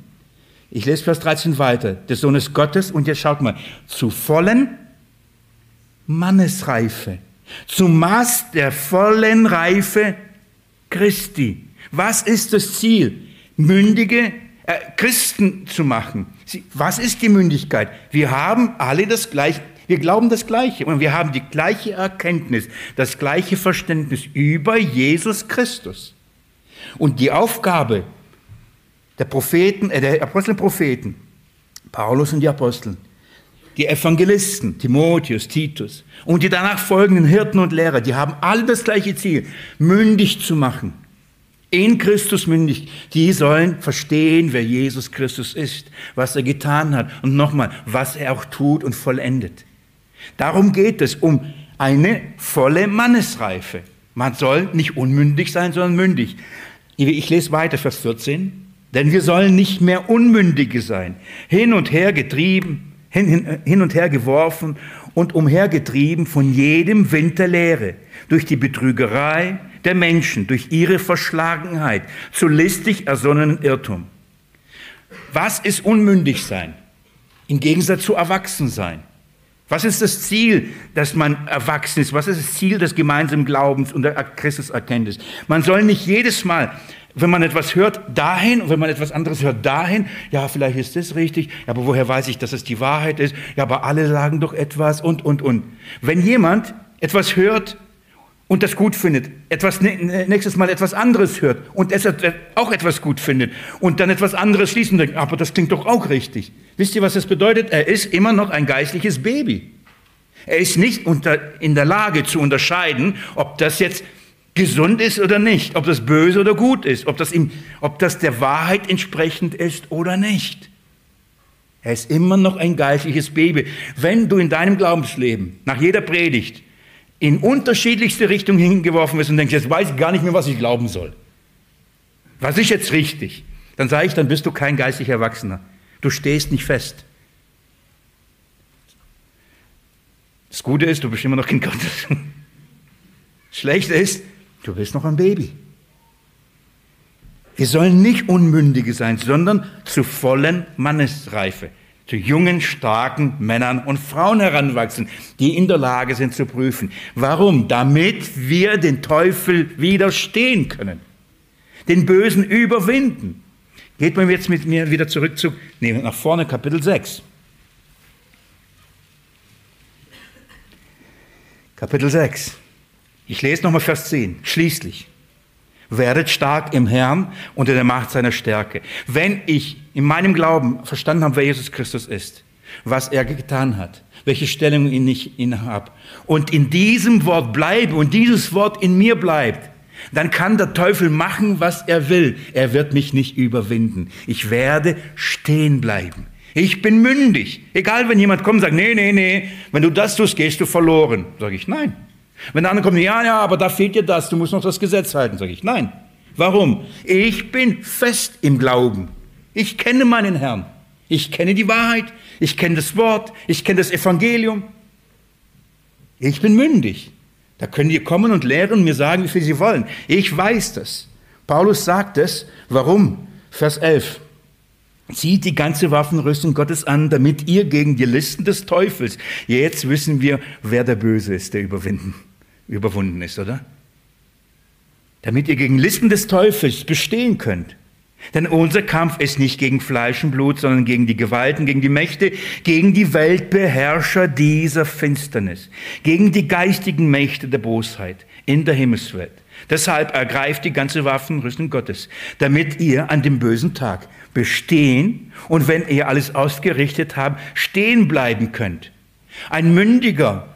S1: Ich lese Vers 13 weiter. Der Sohn ist Gottes und jetzt schaut mal. Zu vollen Mannesreife. Zum Maß der vollen Reife Christi. Was ist das Ziel? Mündige äh, Christen zu machen. Sie, was ist die Mündigkeit? Wir haben alle das gleiche, wir glauben das Gleiche und wir haben die gleiche Erkenntnis, das gleiche Verständnis über Jesus Christus. Und die Aufgabe der Propheten, äh, der Apostel und Propheten, Paulus und die Apostel, die Evangelisten, Timotheus, Titus und die danach folgenden Hirten und Lehrer, die haben alle das gleiche Ziel, mündig zu machen in Christus mündig, die sollen verstehen, wer Jesus Christus ist, was er getan hat und nochmal, was er auch tut und vollendet. Darum geht es um eine volle Mannesreife. Man soll nicht unmündig sein, sondern mündig. Ich lese weiter, Vers 14. Denn wir sollen nicht mehr Unmündige sein, hin und her getrieben, hin, hin, hin und her geworfen und umhergetrieben von jedem Wind der Lehre, durch die Betrügerei der Menschen durch ihre Verschlagenheit zu listig ersonnenen Irrtum. Was ist unmündig sein? Im Gegensatz zu erwachsen sein. Was ist das Ziel, dass man erwachsen ist? Was ist das Ziel des gemeinsamen Glaubens und der Christuserkenntnis? Man soll nicht jedes Mal, wenn man etwas hört, dahin und wenn man etwas anderes hört, dahin. Ja, vielleicht ist das richtig, aber woher weiß ich, dass es die Wahrheit ist? Ja, aber alle sagen doch etwas und, und, und. Wenn jemand etwas hört und das gut findet, etwas nächstes Mal etwas anderes hört und es auch etwas gut findet und dann etwas anderes schließen denkt, aber das klingt doch auch richtig. Wisst ihr, was das bedeutet? Er ist immer noch ein geistliches Baby. Er ist nicht unter, in der Lage zu unterscheiden, ob das jetzt gesund ist oder nicht, ob das böse oder gut ist, ob das, ihm, ob das der Wahrheit entsprechend ist oder nicht. Er ist immer noch ein geistliches Baby. Wenn du in deinem Glaubensleben nach jeder Predigt in unterschiedlichste Richtungen hingeworfen wirst und denkst, jetzt weiß ich gar nicht mehr, was ich glauben soll. Was ist jetzt richtig? Dann sage ich, dann bist du kein geistlicher Erwachsener. Du stehst nicht fest. Das Gute ist, du bist immer noch Kind Gottes. Schlecht ist, du bist noch ein Baby. Wir sollen nicht Unmündige sein, sondern zu vollen Mannesreife, zu jungen, starken Männern und Frauen heranwachsen, die in der Lage sind zu prüfen. Warum? Damit wir den Teufel widerstehen können, den Bösen überwinden. Geht man jetzt mit mir wieder zurück zu, nee, nach vorne, Kapitel 6. Kapitel 6. Ich lese nochmal Vers 10. Schließlich. Werdet stark im Herrn unter der Macht seiner Stärke. Wenn ich in meinem Glauben verstanden habe, wer Jesus Christus ist, was er getan hat, welche Stellung ich in habe, und in diesem Wort bleibe und dieses Wort in mir bleibt, dann kann der Teufel machen, was er will. Er wird mich nicht überwinden. Ich werde stehen bleiben. Ich bin mündig. Egal, wenn jemand kommt und sagt, nee, nee, nee, wenn du das tust, gehst du verloren. Sage ich, nein. Wenn der andere kommt, ja, ja, aber da fehlt dir das, du musst noch das Gesetz halten, sage ich, nein. Warum? Ich bin fest im Glauben. Ich kenne meinen Herrn. Ich kenne die Wahrheit. Ich kenne das Wort. Ich kenne das Evangelium. Ich bin mündig. Da können die kommen und lehren und mir sagen, wie viel sie wollen. Ich weiß das. Paulus sagt es. Warum? Vers 11. Zieht die ganze Waffenrüstung Gottes an, damit ihr gegen die Listen des Teufels, jetzt wissen wir, wer der Böse ist, der überwinden überwunden ist, oder? Damit ihr gegen Listen des Teufels bestehen könnt. Denn unser Kampf ist nicht gegen Fleisch und Blut, sondern gegen die Gewalten, gegen die Mächte, gegen die Weltbeherrscher dieser Finsternis, gegen die geistigen Mächte der Bosheit in der Himmelswelt. Deshalb ergreift die ganze Waffenrüstung Gottes, damit ihr an dem bösen Tag bestehen und wenn ihr alles ausgerichtet habt, stehen bleiben könnt. Ein Mündiger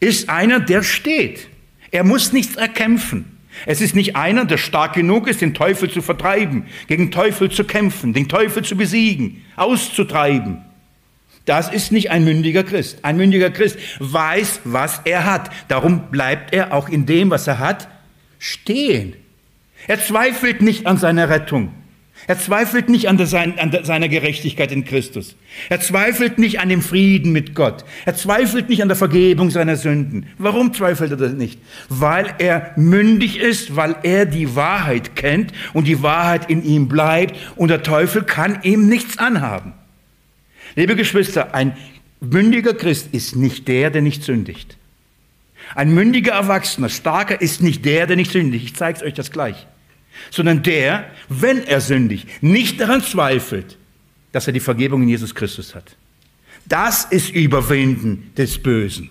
S1: ist einer, der steht. Er muss nichts erkämpfen. Es ist nicht einer, der stark genug ist, den Teufel zu vertreiben, gegen Teufel zu kämpfen, den Teufel zu besiegen, auszutreiben. Das ist nicht ein mündiger Christ. Ein mündiger Christ weiß, was er hat. Darum bleibt er auch in dem, was er hat, stehen. Er zweifelt nicht an seiner Rettung. Er zweifelt nicht an, der, an der, seiner Gerechtigkeit in Christus. Er zweifelt nicht an dem Frieden mit Gott. Er zweifelt nicht an der Vergebung seiner Sünden. Warum zweifelt er das nicht? Weil er mündig ist, weil er die Wahrheit kennt und die Wahrheit in ihm bleibt und der Teufel kann ihm nichts anhaben. Liebe Geschwister, ein mündiger Christ ist nicht der, der nicht sündigt. Ein mündiger Erwachsener, starker ist nicht der, der nicht sündigt. Ich zeige es euch das gleich sondern der, wenn er sündigt, nicht daran zweifelt, dass er die Vergebung in Jesus Christus hat. Das ist Überwinden des Bösen.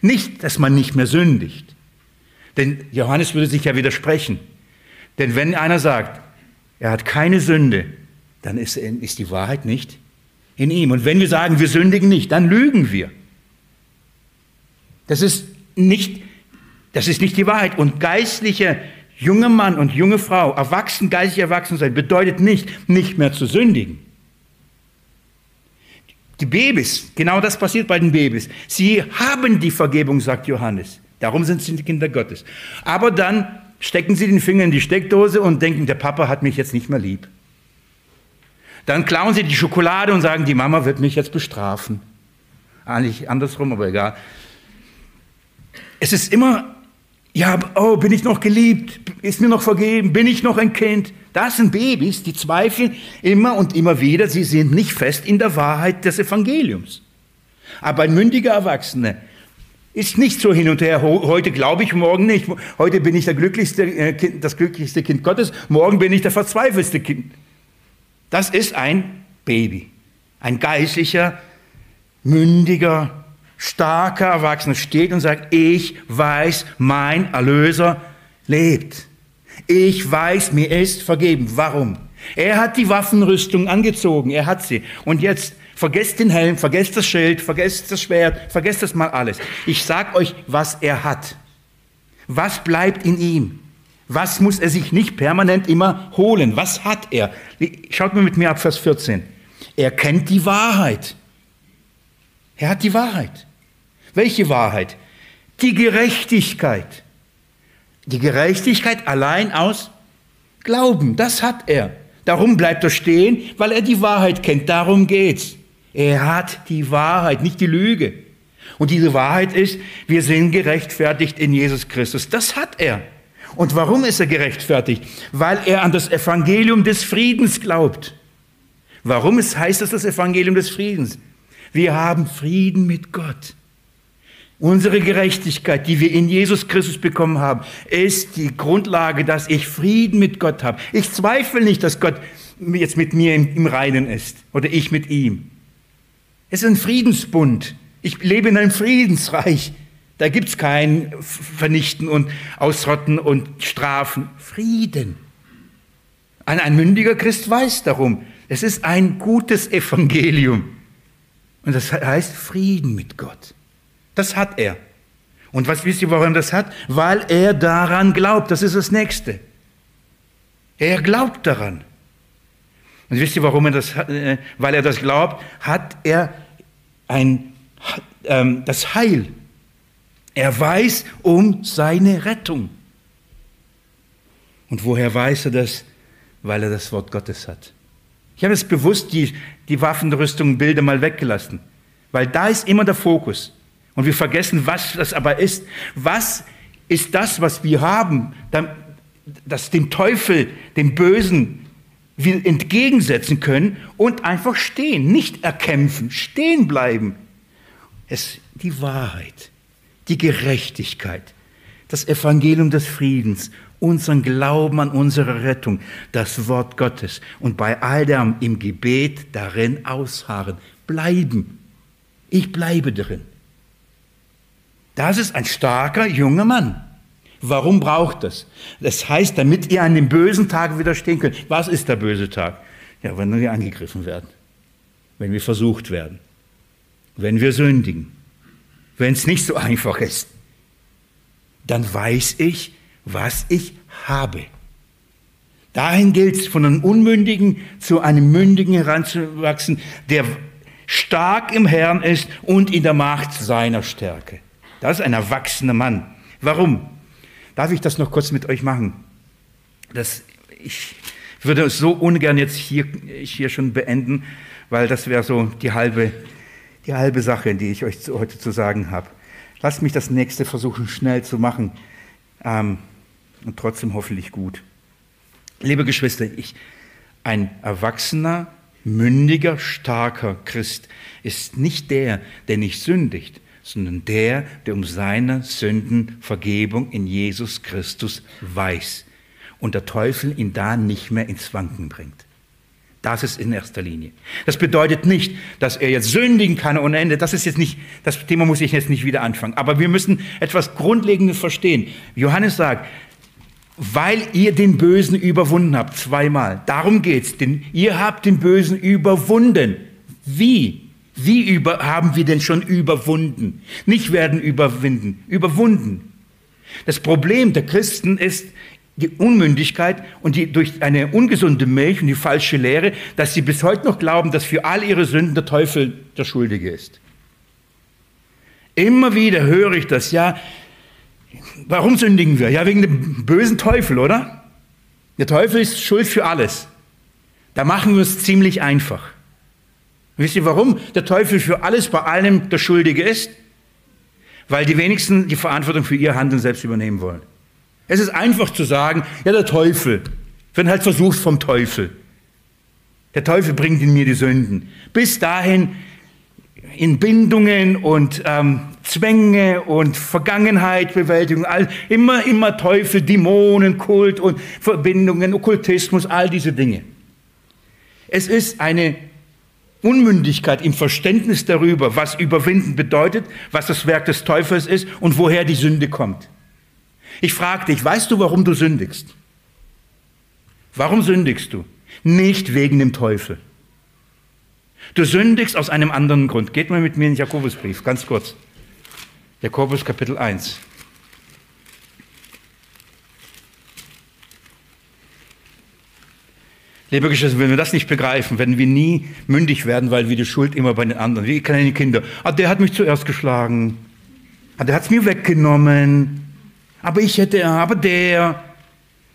S1: Nicht, dass man nicht mehr sündigt. Denn Johannes würde sich ja widersprechen. Denn wenn einer sagt, er hat keine Sünde, dann ist, ist die Wahrheit nicht in ihm. Und wenn wir sagen, wir sündigen nicht, dann lügen wir. Das ist nicht, das ist nicht die Wahrheit. Und geistliche Junger Mann und junge Frau, erwachsen, geistig erwachsen sein, bedeutet nicht, nicht mehr zu sündigen. Die Babys, genau das passiert bei den Babys. Sie haben die Vergebung, sagt Johannes. Darum sind sie die Kinder Gottes. Aber dann stecken sie den Finger in die Steckdose und denken, der Papa hat mich jetzt nicht mehr lieb. Dann klauen sie die Schokolade und sagen, die Mama wird mich jetzt bestrafen. Eigentlich andersrum, aber egal. Es ist immer ja, oh, bin ich noch geliebt? Ist mir noch vergeben? Bin ich noch ein Kind? Das sind Babys, die zweifeln immer und immer wieder. Sie sind nicht fest in der Wahrheit des Evangeliums. Aber ein mündiger Erwachsener ist nicht so hin und her. Heute glaube ich, morgen nicht. Heute bin ich der glücklichste, äh, kind, das glücklichste Kind Gottes. Morgen bin ich der verzweifelste Kind. Das ist ein Baby. Ein geistlicher, mündiger starker Erwachsener steht und sagt, ich weiß, mein Erlöser lebt. Ich weiß, mir ist vergeben. Warum? Er hat die Waffenrüstung angezogen, er hat sie. Und jetzt vergesst den Helm, vergesst das Schild, vergesst das Schwert, vergesst das mal alles. Ich sag euch, was er hat. Was bleibt in ihm? Was muss er sich nicht permanent immer holen? Was hat er? Schaut mal mit mir ab Vers 14. Er kennt die Wahrheit. Er hat die Wahrheit. Welche Wahrheit? Die Gerechtigkeit. Die Gerechtigkeit allein aus Glauben, das hat er. Darum bleibt er stehen, weil er die Wahrheit kennt. Darum geht's. Er hat die Wahrheit, nicht die Lüge. Und diese Wahrheit ist, wir sind gerechtfertigt in Jesus Christus. Das hat er. Und warum ist er gerechtfertigt? Weil er an das Evangelium des Friedens glaubt. Warum es heißt es das Evangelium des Friedens? Wir haben Frieden mit Gott. Unsere Gerechtigkeit, die wir in Jesus Christus bekommen haben, ist die Grundlage, dass ich Frieden mit Gott habe. Ich zweifle nicht, dass Gott jetzt mit mir im, Reinen ist oder ich mit ihm. Es ist ein Friedensbund. Ich lebe in einem Friedensreich. Da gibt es kein Vernichten und Ausrotten und Strafen. Frieden. Ein, ein mündiger Christ weiß darum. Es ist ein gutes Evangelium. Und das heißt Frieden mit Gott. Das hat er. Und was wisst ihr, warum das hat? Weil er daran glaubt. Das ist das Nächste. Er glaubt daran. Und wisst ihr, warum er das hat? Äh, weil er das glaubt, hat er ein, ähm, das Heil. Er weiß um seine Rettung. Und woher weiß er das? Weil er das Wort Gottes hat. Ich habe jetzt bewusst die, die Waffenrüstung Bilder mal weggelassen, weil da ist immer der Fokus. Und wir vergessen, was das aber ist. Was ist das, was wir haben, das dem Teufel, dem Bösen, wir entgegensetzen können und einfach stehen, nicht erkämpfen, stehen bleiben. Es die Wahrheit, die Gerechtigkeit, das Evangelium des Friedens, unseren Glauben an unsere Rettung, das Wort Gottes und bei all dem im Gebet darin ausharren, bleiben. Ich bleibe darin. Das ist ein starker junger Mann. Warum braucht das? Das heißt, damit ihr an dem bösen Tag widerstehen könnt. Was ist der böse Tag? Ja, wenn wir angegriffen werden, wenn wir versucht werden, wenn wir sündigen, wenn es nicht so einfach ist, dann weiß ich, was ich habe. Dahin gilt es, von einem Unmündigen zu einem Mündigen heranzuwachsen, der stark im Herrn ist und in der Macht seiner Stärke. Das ist ein erwachsener Mann. Warum? Darf ich das noch kurz mit euch machen? Das, ich würde so ungern jetzt hier, hier schon beenden, weil das wäre so die halbe, die halbe Sache, die ich euch zu, heute zu sagen habe. Lasst mich das nächste versuchen, schnell zu machen ähm, und trotzdem hoffentlich gut. Liebe Geschwister, ich, ein erwachsener, mündiger, starker Christ ist nicht der, der nicht sündigt, sondern der, der um seine Sünden Vergebung in Jesus Christus weiß und der Teufel ihn da nicht mehr ins Wanken bringt. Das ist in erster Linie. Das bedeutet nicht, dass er jetzt sündigen kann ohne Ende. Das ist jetzt nicht, das Thema muss ich jetzt nicht wieder anfangen. Aber wir müssen etwas Grundlegendes verstehen. Johannes sagt, weil ihr den Bösen überwunden habt, zweimal. Darum geht's. Denn ihr habt den Bösen überwunden. Wie? Wie über, haben wir denn schon überwunden? Nicht werden überwinden, überwunden. Das Problem der Christen ist die Unmündigkeit und die durch eine ungesunde Milch und die falsche Lehre, dass sie bis heute noch glauben, dass für all ihre Sünden der Teufel der Schuldige ist. Immer wieder höre ich das, ja, warum sündigen wir? Ja, wegen dem bösen Teufel, oder? Der Teufel ist schuld für alles. Da machen wir es ziemlich einfach. Wisst ihr, warum der Teufel für alles bei allem der Schuldige ist? Weil die wenigsten die Verantwortung für ihr Handeln selbst übernehmen wollen. Es ist einfach zu sagen, ja, der Teufel, wenn halt versucht vom Teufel. Der Teufel bringt in mir die Sünden. Bis dahin in Bindungen und ähm, Zwänge und Vergangenheit, Bewältigung, all, immer, immer Teufel, Dämonen, Kult und Verbindungen, Okkultismus, all diese Dinge. Es ist eine Unmündigkeit im Verständnis darüber, was überwinden bedeutet, was das Werk des Teufels ist und woher die Sünde kommt. Ich frage dich, weißt du, warum du sündigst? Warum sündigst du? Nicht wegen dem Teufel. Du sündigst aus einem anderen Grund. Geht mal mit mir in den Jakobusbrief, ganz kurz. Jakobus Kapitel 1. Liebe Geschwister, wenn wir das nicht begreifen, werden wir nie mündig werden, weil wir die Schuld immer bei den anderen. Wie kleine Kinder. Ah, der hat mich zuerst geschlagen. Ah, der hat es mir weggenommen. Aber ich hätte, aber der.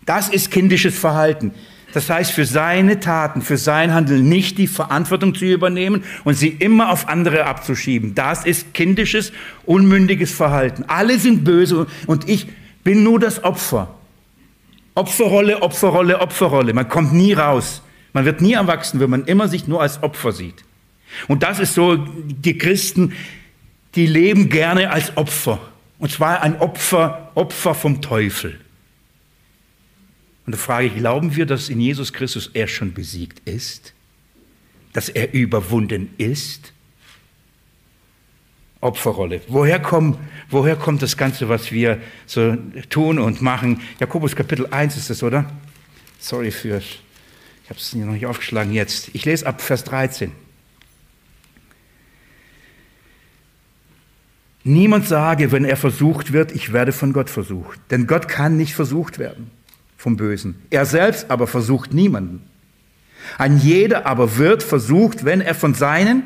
S1: Das ist kindisches Verhalten. Das heißt, für seine Taten, für sein Handeln nicht die Verantwortung zu übernehmen und sie immer auf andere abzuschieben. Das ist kindisches, unmündiges Verhalten. Alle sind böse und ich bin nur das Opfer. Opferrolle, Opferrolle, Opferrolle. Man kommt nie raus. Man wird nie erwachsen, wenn man immer sich nur als Opfer sieht. Und das ist so, die Christen, die leben gerne als Opfer. Und zwar ein Opfer, Opfer vom Teufel. Und da frage ich, glauben wir, dass in Jesus Christus er schon besiegt ist? Dass er überwunden ist? Opferrolle. Woher, kommt, woher kommt das Ganze, was wir so tun und machen? Jakobus Kapitel 1 ist es, oder? Sorry für, ich habe es noch nicht aufgeschlagen jetzt. Ich lese ab Vers 13. Niemand sage, wenn er versucht wird, ich werde von Gott versucht. Denn Gott kann nicht versucht werden vom Bösen. Er selbst aber versucht niemanden. Ein jeder aber wird versucht, wenn er von seinen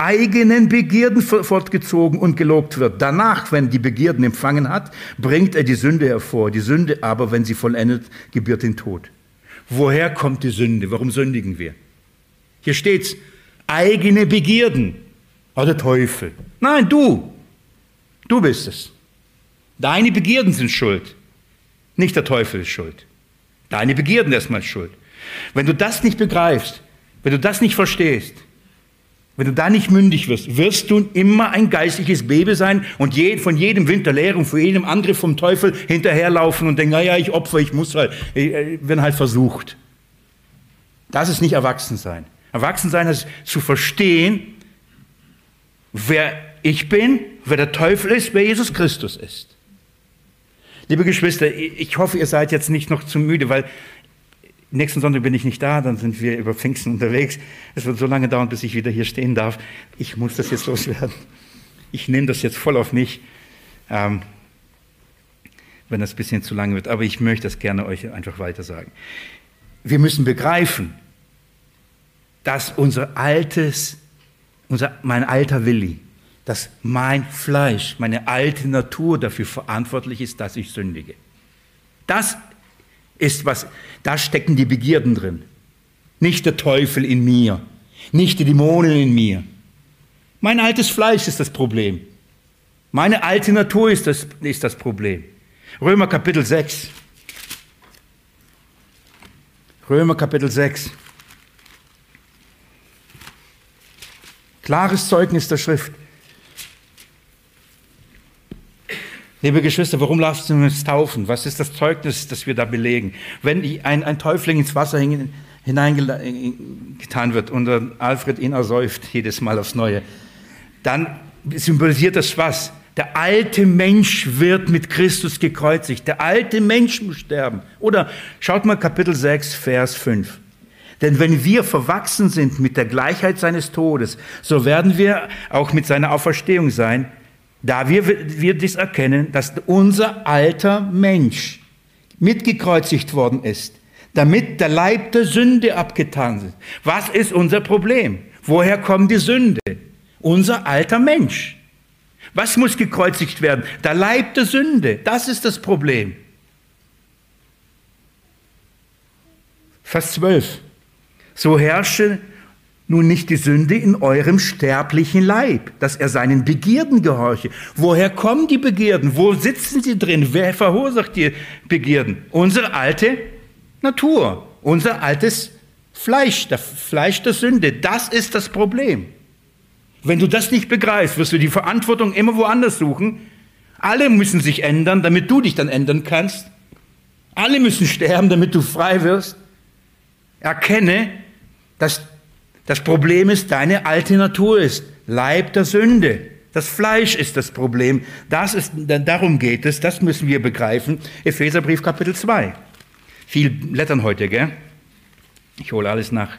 S1: eigenen Begierden fortgezogen und gelobt wird. Danach, wenn die Begierden empfangen hat, bringt er die Sünde hervor. Die Sünde aber, wenn sie vollendet, gebiert den Tod. Woher kommt die Sünde? Warum sündigen wir? Hier steht's, eigene Begierden. Oh, der Teufel. Nein, du. Du bist es. Deine Begierden sind schuld. Nicht der Teufel ist schuld. Deine Begierden erstmal schuld. Wenn du das nicht begreifst, wenn du das nicht verstehst, wenn du da nicht mündig wirst, wirst du immer ein geistliches Baby sein und von jedem Winterlehrung, von jedem Angriff vom Teufel hinterherlaufen und denken, naja, ich opfer, ich muss halt, wenn halt versucht. Das ist nicht Erwachsensein. Erwachsensein ist zu verstehen, wer ich bin, wer der Teufel ist, wer Jesus Christus ist. Liebe Geschwister, ich hoffe, ihr seid jetzt nicht noch zu müde, weil nächsten Sonntag bin ich nicht da, dann sind wir über Pfingsten unterwegs. Es wird so lange dauern, bis ich wieder hier stehen darf. Ich muss das jetzt loswerden. Ich nehme das jetzt voll auf mich, ähm, wenn das ein bisschen zu lang wird. Aber ich möchte das gerne euch einfach weiter sagen. Wir müssen begreifen, dass unser altes unser, mein alter Willi, dass mein Fleisch, meine alte Natur dafür verantwortlich ist, dass ich sündige. Das ist was, da stecken die Begierden drin. Nicht der Teufel in mir, nicht die Dämonen in mir. Mein altes Fleisch ist das Problem. Meine alte Natur ist das, ist das Problem. Römer Kapitel 6. Römer Kapitel 6. Klares Zeugnis der Schrift. Liebe Geschwister, warum lasst du uns taufen? Was ist das Zeugnis, das wir da belegen? Wenn ein, ein Täufling ins Wasser hineingetan wird und Alfred ihn ersäuft jedes Mal aufs Neue, dann symbolisiert das was? Der alte Mensch wird mit Christus gekreuzigt. Der alte Mensch muss sterben. Oder schaut mal Kapitel 6, Vers 5. Denn wenn wir verwachsen sind mit der Gleichheit seines Todes, so werden wir auch mit seiner Auferstehung sein, da wir, wir erkennen, dass unser alter Mensch mitgekreuzigt worden ist, damit der Leib der Sünde abgetan ist. Was ist unser Problem? Woher kommt die Sünde? Unser alter Mensch. Was muss gekreuzigt werden? Der Leib der Sünde. Das ist das Problem. Vers 12 so herrsche nun nicht die Sünde in eurem sterblichen Leib, dass er seinen Begierden gehorche. Woher kommen die Begierden? Wo sitzen sie drin? Wer verursacht die Begierden? Unsere alte Natur, unser altes Fleisch, das Fleisch der Sünde. Das ist das Problem. Wenn du das nicht begreifst, wirst du die Verantwortung immer woanders suchen. Alle müssen sich ändern, damit du dich dann ändern kannst. Alle müssen sterben, damit du frei wirst. Erkenne, dass das Problem ist, deine alte Natur ist, Leib der Sünde. Das Fleisch ist das Problem. Das ist, darum geht es, das müssen wir begreifen. Epheserbrief Kapitel 2. Viel Blättern heute, gell? Ich hole alles nach.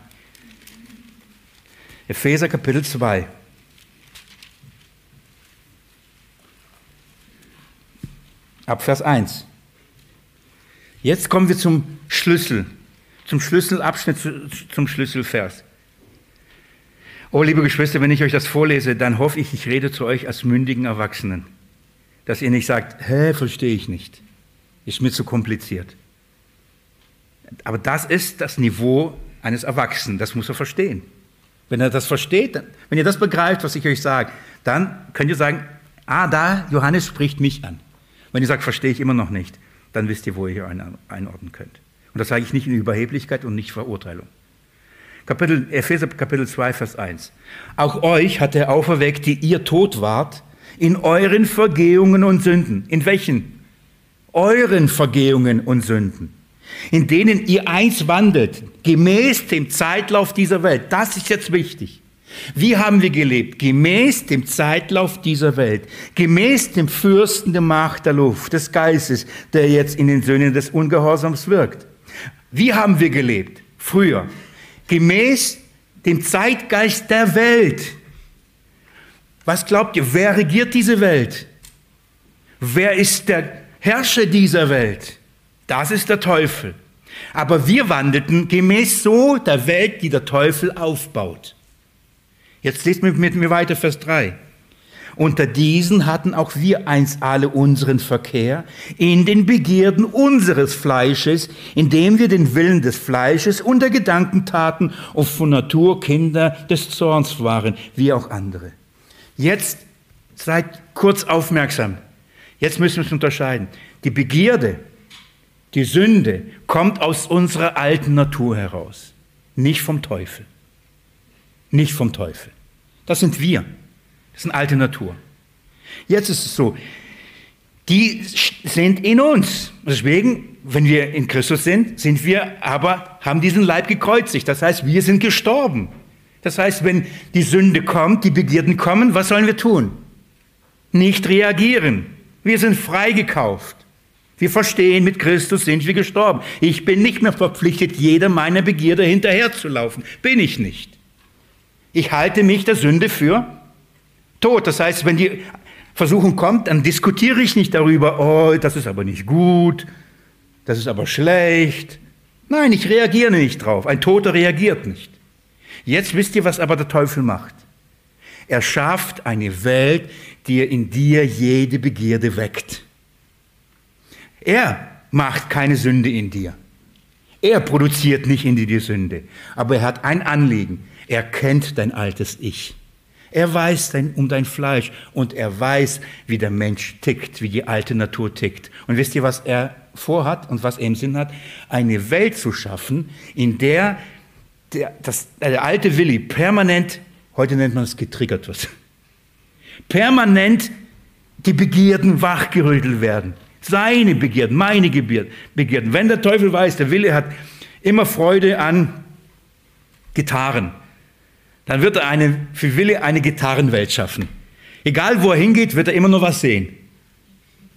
S1: Epheser Kapitel 2. Ab Vers 1. Jetzt kommen wir zum Schlüssel zum Schlüsselabschnitt, zum Schlüsselvers. Oh, liebe Geschwister, wenn ich euch das vorlese, dann hoffe ich, ich rede zu euch als mündigen Erwachsenen. Dass ihr nicht sagt, hä, verstehe ich nicht. Ist mir zu kompliziert. Aber das ist das Niveau eines Erwachsenen, das muss er verstehen. Wenn er das versteht, wenn ihr das begreift, was ich euch sage, dann könnt ihr sagen, ah, da, Johannes spricht mich an. Wenn ihr sagt, verstehe ich immer noch nicht, dann wisst ihr, wo ihr einordnen könnt. Und das sage ich nicht in Überheblichkeit und nicht Verurteilung. Kapitel, Epheser Kapitel 2, Vers 1. Auch euch hat er auferweckt, die ihr tot wart, in euren Vergehungen und Sünden. In welchen? Euren Vergehungen und Sünden. In denen ihr eins wandelt, gemäß dem Zeitlauf dieser Welt. Das ist jetzt wichtig. Wie haben wir gelebt? Gemäß dem Zeitlauf dieser Welt, gemäß dem Fürsten der Macht der Luft, des Geistes, der jetzt in den Söhnen des Ungehorsams wirkt. Wie haben wir gelebt? Früher. Gemäß dem Zeitgeist der Welt. Was glaubt ihr, wer regiert diese Welt? Wer ist der Herrscher dieser Welt? Das ist der Teufel. Aber wir wandelten gemäß so der Welt, die der Teufel aufbaut. Jetzt lest mit, mir weiter Vers 3. Unter diesen hatten auch wir einst alle unseren Verkehr in den Begierden unseres Fleisches, indem wir den Willen des Fleisches und der Gedanken taten und von Natur Kinder des Zorns waren, wie auch andere. Jetzt seid kurz aufmerksam. Jetzt müssen wir es unterscheiden. Die Begierde, die Sünde kommt aus unserer alten Natur heraus, nicht vom Teufel nicht vom Teufel. Das sind wir. Das ist eine alte Natur. Jetzt ist es so, die sind in uns. Deswegen, wenn wir in Christus sind, sind wir aber, haben diesen Leib gekreuzigt. Das heißt, wir sind gestorben. Das heißt, wenn die Sünde kommt, die Begierden kommen, was sollen wir tun? Nicht reagieren. Wir sind freigekauft. Wir verstehen, mit Christus sind wir gestorben. Ich bin nicht mehr verpflichtet, jeder meiner Begierde hinterherzulaufen. Bin ich nicht. Ich halte mich der Sünde für tot. Das heißt, wenn die Versuchung kommt, dann diskutiere ich nicht darüber, oh, das ist aber nicht gut, das ist aber schlecht. Nein, ich reagiere nicht drauf. Ein Toter reagiert nicht. Jetzt wisst ihr, was aber der Teufel macht. Er schafft eine Welt, die in dir jede Begierde weckt. Er macht keine Sünde in dir. Er produziert nicht in dir die Sünde. Aber er hat ein Anliegen. Er kennt dein altes Ich. Er weiß dein, um dein Fleisch und er weiß, wie der Mensch tickt, wie die alte Natur tickt. Und wisst ihr, was er vorhat und was er im Sinn hat? Eine Welt zu schaffen, in der der, das, der alte Willi permanent, heute nennt man es getriggert wird, permanent die Begierden wachgerüttelt werden. Seine Begierden, meine Begierden. Wenn der Teufel weiß, der Wille hat immer Freude an Gitarren, dann wird er eine, für Wille eine Gitarrenwelt schaffen. Egal wo er hingeht, wird er immer nur was sehen.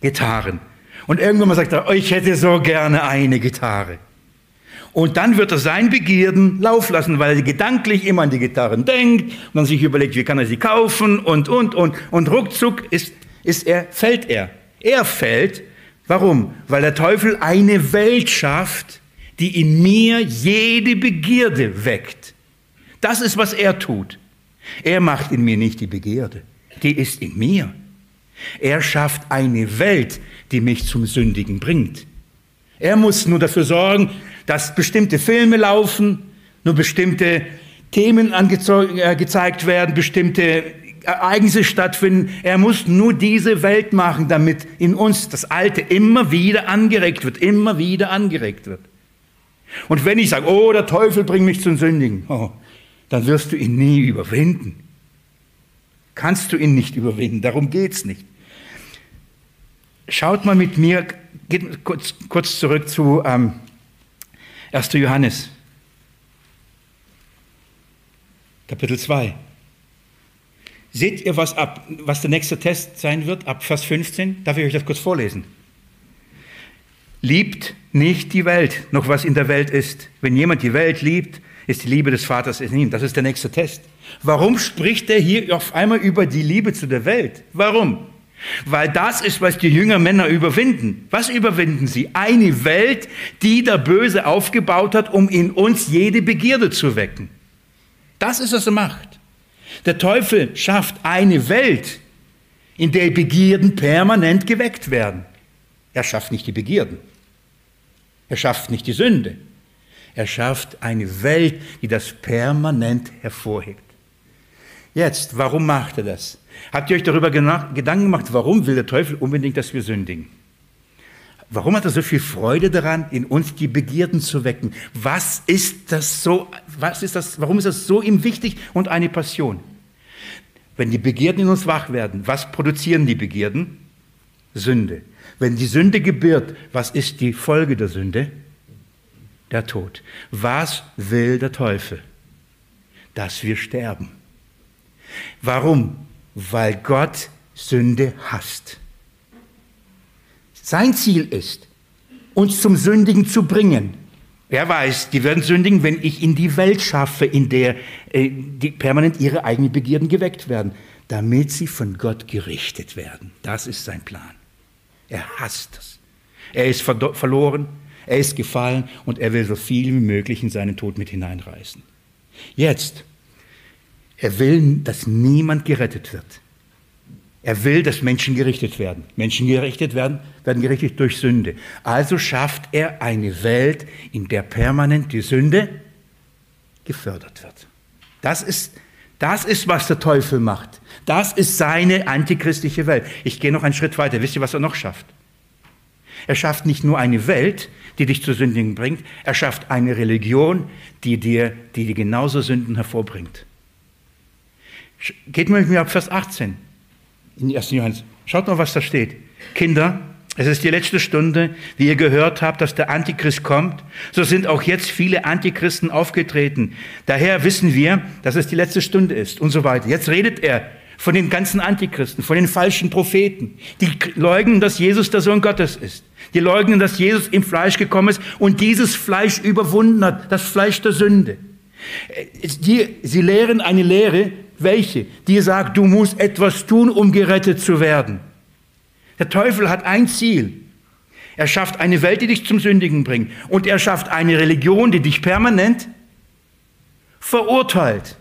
S1: Gitarren. Und irgendwann mal sagt er, oh, ich hätte so gerne eine Gitarre. Und dann wird er sein Begierden laufen lassen, weil er gedanklich immer an die Gitarren denkt und dann sich überlegt, wie kann er sie kaufen und, und, und. Und ruckzuck ist, ist er, fällt er. Er fällt. Warum? Weil der Teufel eine Welt schafft, die in mir jede Begierde weckt. Das ist, was er tut. Er macht in mir nicht die Begierde, die ist in mir. Er schafft eine Welt, die mich zum Sündigen bringt. Er muss nur dafür sorgen, dass bestimmte Filme laufen, nur bestimmte Themen äh, werden, bestimmte Ereignisse stattfinden. Er muss nur diese Welt machen, damit in uns das Alte immer wieder angeregt wird, immer wieder angeregt wird. Und wenn ich sage, oh, der Teufel bringt mich zum Sündigen, oh, dann wirst du ihn nie überwinden. Kannst du ihn nicht überwinden, darum geht es nicht. Schaut mal mit mir, geht kurz, kurz zurück zu ähm, 1. Johannes, Kapitel 2. Seht ihr, was, ab, was der nächste Test sein wird, ab Vers 15? Darf ich euch das kurz vorlesen? Liebt nicht die Welt, noch was in der Welt ist. Wenn jemand die Welt liebt, ist die Liebe des Vaters in ihm. Das ist der nächste Test. Warum spricht er hier auf einmal über die Liebe zu der Welt? Warum? Weil das ist, was die jüngeren Männer überwinden. Was überwinden sie? Eine Welt, die der Böse aufgebaut hat, um in uns jede Begierde zu wecken. Das ist, was er macht. Der Teufel schafft eine Welt, in der Begierden permanent geweckt werden. Er schafft nicht die Begierden. Er schafft nicht die Sünde. Er schafft eine Welt, die das permanent hervorhebt. Jetzt, warum macht er das? Habt ihr euch darüber Gedanken gemacht, warum will der Teufel unbedingt, dass wir sündigen? Warum hat er so viel Freude daran, in uns die Begierden zu wecken? Was ist das so, was ist das, warum ist das so ihm wichtig und eine Passion? Wenn die Begierden in uns wach werden, was produzieren die Begierden? Sünde. Wenn die Sünde gebiert, was ist die Folge der Sünde? Der Tod. Was will der Teufel? Dass wir sterben. Warum? Weil Gott Sünde hasst. Sein Ziel ist, uns zum Sündigen zu bringen. Wer weiß, die werden sündigen, wenn ich in die Welt schaffe, in der äh, die permanent ihre eigenen Begierden geweckt werden, damit sie von Gott gerichtet werden. Das ist sein Plan. Er hasst es. Er ist verloren, er ist gefallen und er will so viel wie möglich in seinen Tod mit hineinreißen. Jetzt, er will, dass niemand gerettet wird. Er will, dass Menschen gerichtet werden. Menschen gerichtet werden, werden gerichtet durch Sünde. Also schafft er eine Welt, in der permanent die Sünde gefördert wird. Das ist, das ist, was der Teufel macht. Das ist seine antichristliche Welt. Ich gehe noch einen Schritt weiter. Wisst ihr, was er noch schafft? Er schafft nicht nur eine Welt, die dich zu Sündigen bringt, er schafft eine Religion, die dir, die dir genauso Sünden hervorbringt. Geht mal mit mir ab Vers 18 in 1. Johannes. Schaut mal, was da steht. Kinder, es ist die letzte Stunde, wie ihr gehört habt, dass der Antichrist kommt. So sind auch jetzt viele Antichristen aufgetreten. Daher wissen wir, dass es die letzte Stunde ist und so weiter. Jetzt redet er von den ganzen Antichristen, von den falschen Propheten. Die leugnen, dass Jesus der Sohn Gottes ist. Die leugnen, dass Jesus im Fleisch gekommen ist und dieses Fleisch überwunden hat, das Fleisch der Sünde. Die, sie lehren eine Lehre, welche? Die sagt, du musst etwas tun, um gerettet zu werden. Der Teufel hat ein Ziel. Er schafft eine Welt, die dich zum Sündigen bringt. Und er schafft eine Religion, die dich permanent verurteilt.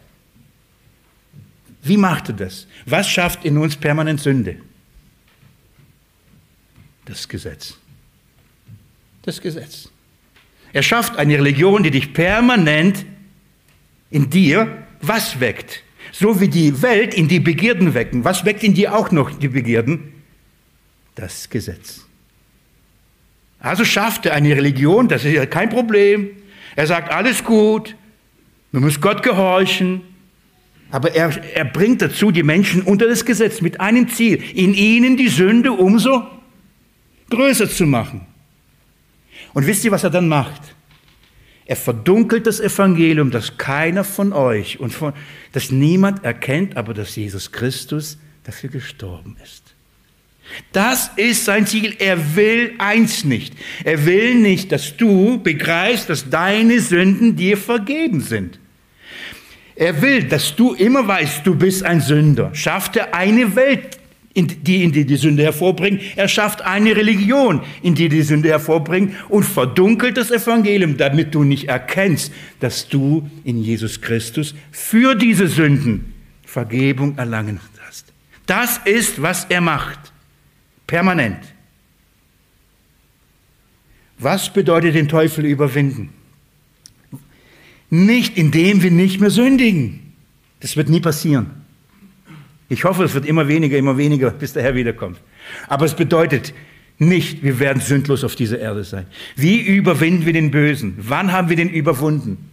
S1: Wie macht er das? Was schafft in uns permanent Sünde? Das Gesetz. Das Gesetz. Er schafft eine Religion, die dich permanent in dir was weckt? So wie die Welt in die Begierden wecken. Was weckt in dir auch noch die Begierden? Das Gesetz. Also schafft er eine Religion, das ist ja kein Problem. Er sagt, alles gut, du musst Gott gehorchen. Aber er, er bringt dazu die Menschen unter das Gesetz mit einem Ziel, in ihnen die Sünde umso größer zu machen. Und wisst ihr, was er dann macht? Er verdunkelt das Evangelium, dass keiner von euch und von, dass niemand erkennt, aber dass Jesus Christus dafür gestorben ist. Das ist sein Ziel. Er will eins nicht. Er will nicht, dass du begreifst, dass deine Sünden dir vergeben sind. Er will, dass du immer weißt, du bist ein Sünder. Schafft er eine Welt, die in die die Sünde hervorbringt. Er schafft eine Religion, in die die Sünde hervorbringt und verdunkelt das Evangelium, damit du nicht erkennst, dass du in Jesus Christus für diese Sünden Vergebung erlangen hast. Das ist, was er macht. Permanent. Was bedeutet den Teufel überwinden? Nicht indem wir nicht mehr sündigen. Das wird nie passieren. Ich hoffe, es wird immer weniger, immer weniger, bis der Herr wiederkommt. Aber es bedeutet nicht, wir werden sündlos auf dieser Erde sein. Wie überwinden wir den Bösen? Wann haben wir den überwunden?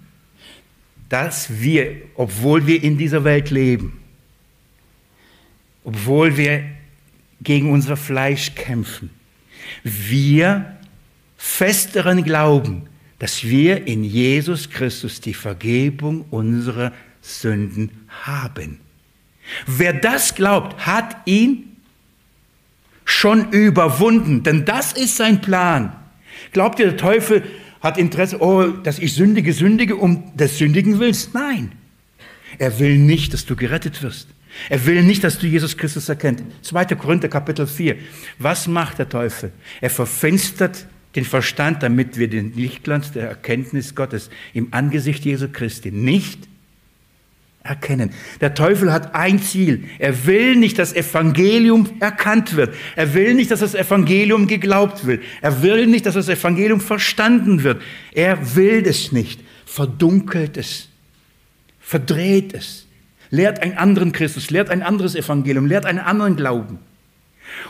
S1: Dass wir, obwohl wir in dieser Welt leben, obwohl wir gegen unser Fleisch kämpfen, wir festeren Glauben, dass wir in Jesus Christus die Vergebung unserer Sünden haben. Wer das glaubt, hat ihn schon überwunden, denn das ist sein Plan. Glaubt ihr, der Teufel hat Interesse, oh, dass ich sündige, sündige um des Sündigen willst? Nein. Er will nicht, dass du gerettet wirst. Er will nicht, dass du Jesus Christus erkennst. 2. Korinther Kapitel 4. Was macht der Teufel? Er verfinstert den Verstand, damit wir den Lichtglanz der Erkenntnis Gottes im Angesicht Jesu Christi nicht erkennen. Der Teufel hat ein Ziel. Er will nicht, dass Evangelium erkannt wird. Er will nicht, dass das Evangelium geglaubt wird. Er will nicht, dass das Evangelium verstanden wird. Er will es nicht. Verdunkelt es. Verdreht es. Lehrt einen anderen Christus, lehrt ein anderes Evangelium, lehrt einen anderen Glauben.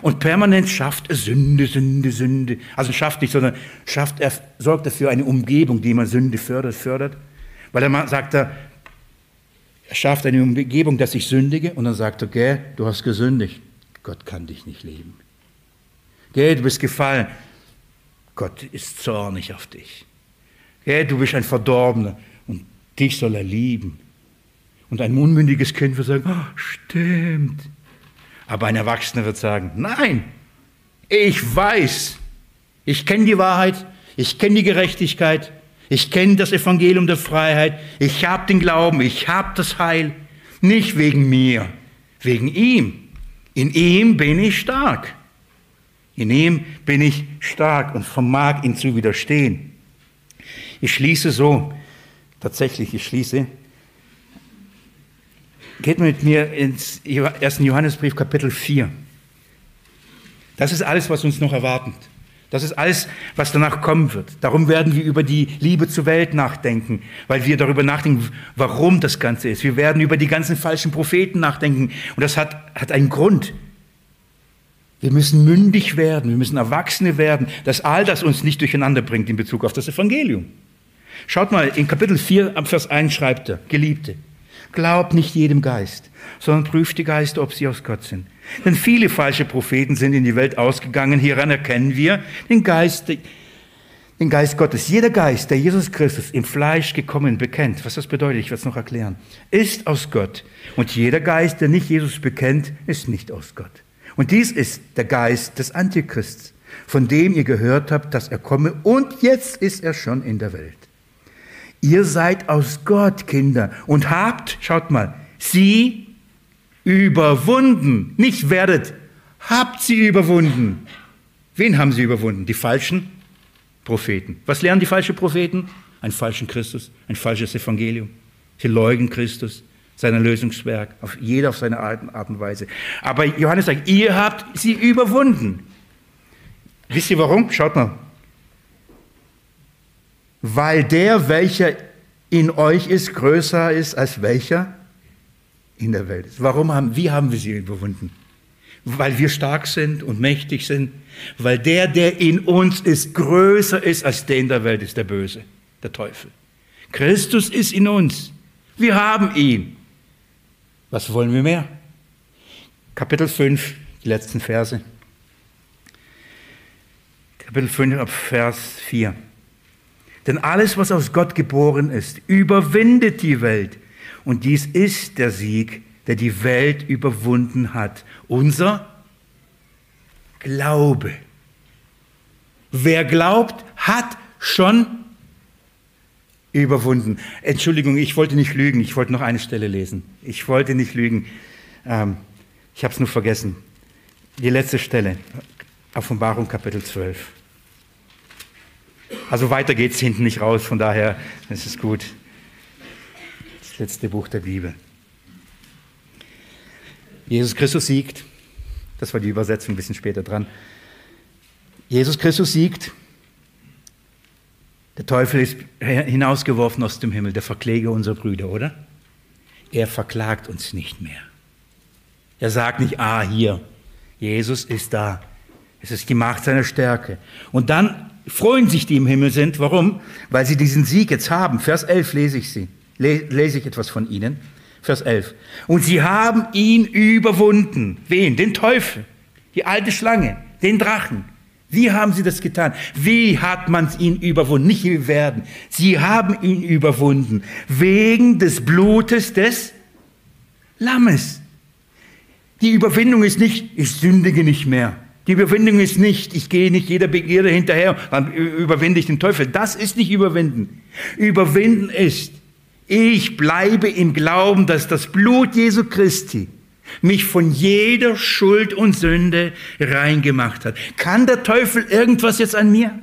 S1: Und permanent schafft er Sünde, Sünde, Sünde. Also schafft nicht, sondern schafft er, sorgt dafür eine Umgebung, die immer Sünde fördert, fördert. Weil er sagt er, er schafft eine Umgebung, dass ich sündige und dann sagt er, gell, du hast gesündigt. Gott kann dich nicht lieben. Gell, du bist gefallen. Gott ist zornig auf dich. Gell, du bist ein Verdorbener und dich soll er lieben. Und ein unmündiges Kind wird sagen, oh, stimmt. Aber ein Erwachsener wird sagen, nein, ich weiß, ich kenne die Wahrheit, ich kenne die Gerechtigkeit, ich kenne das Evangelium der Freiheit. Ich habe den Glauben. Ich habe das Heil. Nicht wegen mir, wegen ihm. In ihm bin ich stark. In ihm bin ich stark und vermag ihm zu widerstehen. Ich schließe so, tatsächlich, ich schließe. Geht mit mir ins 1. Johannesbrief Kapitel 4. Das ist alles, was uns noch erwartet. Das ist alles, was danach kommen wird. Darum werden wir über die Liebe zur Welt nachdenken, weil wir darüber nachdenken, warum das Ganze ist. Wir werden über die ganzen falschen Propheten nachdenken. Und das hat, hat einen Grund. Wir müssen mündig werden, wir müssen Erwachsene werden, dass all das uns nicht durcheinander bringt in Bezug auf das Evangelium. Schaut mal, in Kapitel 4 ab Vers 1 schreibt er, Geliebte, glaubt nicht jedem Geist, sondern prüft die Geister, ob sie aus Gott sind. Denn viele falsche Propheten sind in die Welt ausgegangen. Hieran erkennen wir den Geist, den Geist Gottes. Jeder Geist, der Jesus Christus im Fleisch gekommen bekennt, was das bedeutet, ich werde es noch erklären, ist aus Gott. Und jeder Geist, der nicht Jesus bekennt, ist nicht aus Gott. Und dies ist der Geist des Antichrists, von dem ihr gehört habt, dass er komme. Und jetzt ist er schon in der Welt. Ihr seid aus Gott, Kinder, und habt, schaut mal, sie überwunden. Nicht werdet, habt sie überwunden. Wen haben sie überwunden? Die falschen Propheten. Was lernen die falschen Propheten? Einen falschen Christus, ein falsches Evangelium. Sie leugnen Christus, sein Erlösungswerk, auf jeder auf seine Art, Art und Weise. Aber Johannes sagt, ihr habt sie überwunden. Wisst ihr warum? Schaut mal. Weil der, welcher in euch ist, größer ist als welcher in der Welt ist. Warum haben, wie haben wir sie überwunden? Weil wir stark sind und mächtig sind. Weil der, der in uns ist, größer ist als der in der Welt ist, der Böse, der Teufel. Christus ist in uns. Wir haben ihn. Was wollen wir mehr? Kapitel 5, die letzten Verse. Kapitel 5, Vers 4. Denn alles, was aus Gott geboren ist, überwindet die Welt. Und dies ist der Sieg, der die Welt überwunden hat. Unser Glaube. Wer glaubt, hat schon überwunden. Entschuldigung, ich wollte nicht lügen. Ich wollte noch eine Stelle lesen. Ich wollte nicht lügen. Ähm, ich habe es nur vergessen. Die letzte Stelle. Offenbarung Kapitel 12. Also weiter geht es hinten nicht raus, von daher ist es gut letzte Buch der Bibel. Jesus Christus siegt. Das war die Übersetzung ein bisschen später dran. Jesus Christus siegt. Der Teufel ist hinausgeworfen aus dem Himmel, der Verkläger unserer Brüder, oder? Er verklagt uns nicht mehr. Er sagt nicht, ah, hier, Jesus ist da. Es ist die Macht seiner Stärke. Und dann freuen sich die im Himmel sind. Warum? Weil sie diesen Sieg jetzt haben. Vers 11 lese ich sie lese ich etwas von ihnen. Vers 11. Und sie haben ihn überwunden. Wen? Den Teufel, die alte Schlange, den Drachen. Wie haben sie das getan? Wie hat man ihn überwunden? Nicht wie werden. Sie haben ihn überwunden. Wegen des Blutes des Lammes. Die Überwindung ist nicht, ich sündige nicht mehr. Die Überwindung ist nicht, ich gehe nicht jeder Begierde hinterher, dann überwinde ich den Teufel. Das ist nicht überwinden. Überwinden ist, ich bleibe im Glauben, dass das Blut Jesu Christi mich von jeder Schuld und Sünde reingemacht hat. Kann der Teufel irgendwas jetzt an mir?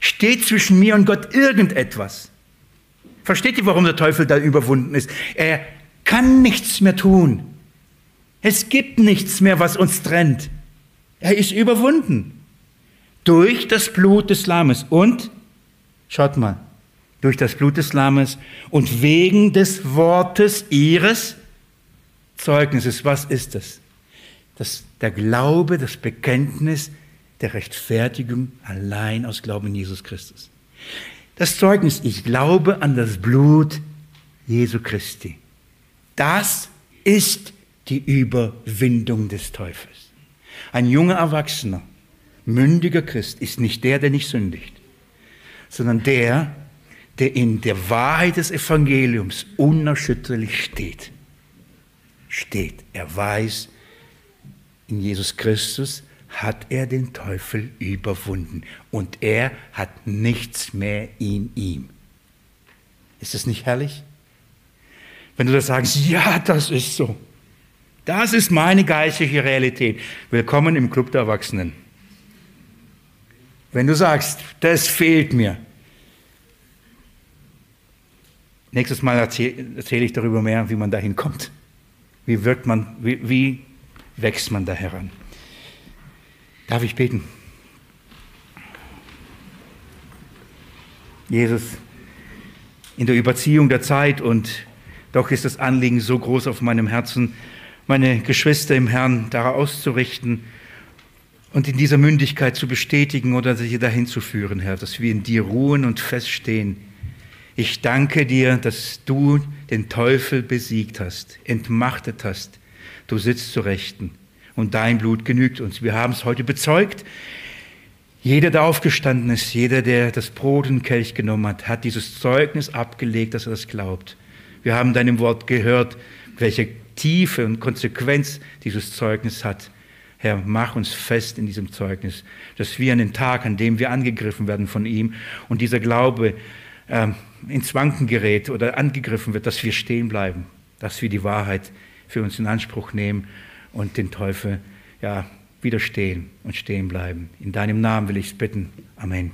S1: Steht zwischen mir und Gott irgendetwas? Versteht ihr, warum der Teufel da überwunden ist? Er kann nichts mehr tun. Es gibt nichts mehr, was uns trennt. Er ist überwunden. Durch das Blut des Lammes. Und, schaut mal, durch das Blut des Lammes und wegen des Wortes ihres Zeugnisses. Was ist das? das der Glaube, das Bekenntnis der Rechtfertigung allein aus Glauben in Jesus Christus. Das Zeugnis, ich glaube an das Blut Jesu Christi. Das ist die Überwindung des Teufels. Ein junger Erwachsener, mündiger Christ ist nicht der, der nicht sündigt, sondern der, der in der Wahrheit des Evangeliums unerschütterlich steht. Steht. Er weiß, in Jesus Christus hat er den Teufel überwunden und er hat nichts mehr in ihm. Ist das nicht herrlich? Wenn du das sagst, ja, das ist so. Das ist meine geistliche Realität. Willkommen im Club der Erwachsenen. Wenn du sagst, das fehlt mir. Nächstes Mal erzähle erzähl ich darüber mehr, wie man dahin kommt. Wie wirkt man, wie, wie wächst man da heran? Darf ich beten? Jesus, in der Überziehung der Zeit und doch ist das Anliegen so groß auf meinem Herzen, meine Geschwister im Herrn da auszurichten und in dieser Mündigkeit zu bestätigen oder sie dahin zu führen, Herr, dass wir in dir ruhen und feststehen. Ich danke dir, dass du den Teufel besiegt hast, entmachtet hast. Du sitzt zu Rechten und dein Blut genügt uns. Wir haben es heute bezeugt. Jeder, der aufgestanden ist, jeder, der das Brot und Kelch genommen hat, hat dieses Zeugnis abgelegt, dass er das glaubt. Wir haben deinem Wort gehört, welche Tiefe und Konsequenz dieses Zeugnis hat. Herr, mach uns fest in diesem Zeugnis, dass wir an den Tag, an dem wir angegriffen werden von ihm und dieser Glaube äh, ins Wanken gerät oder angegriffen wird, dass wir stehen bleiben, dass wir die Wahrheit für uns in Anspruch nehmen und den Teufel ja, widerstehen und stehen bleiben. In deinem Namen will ich es bitten. Amen.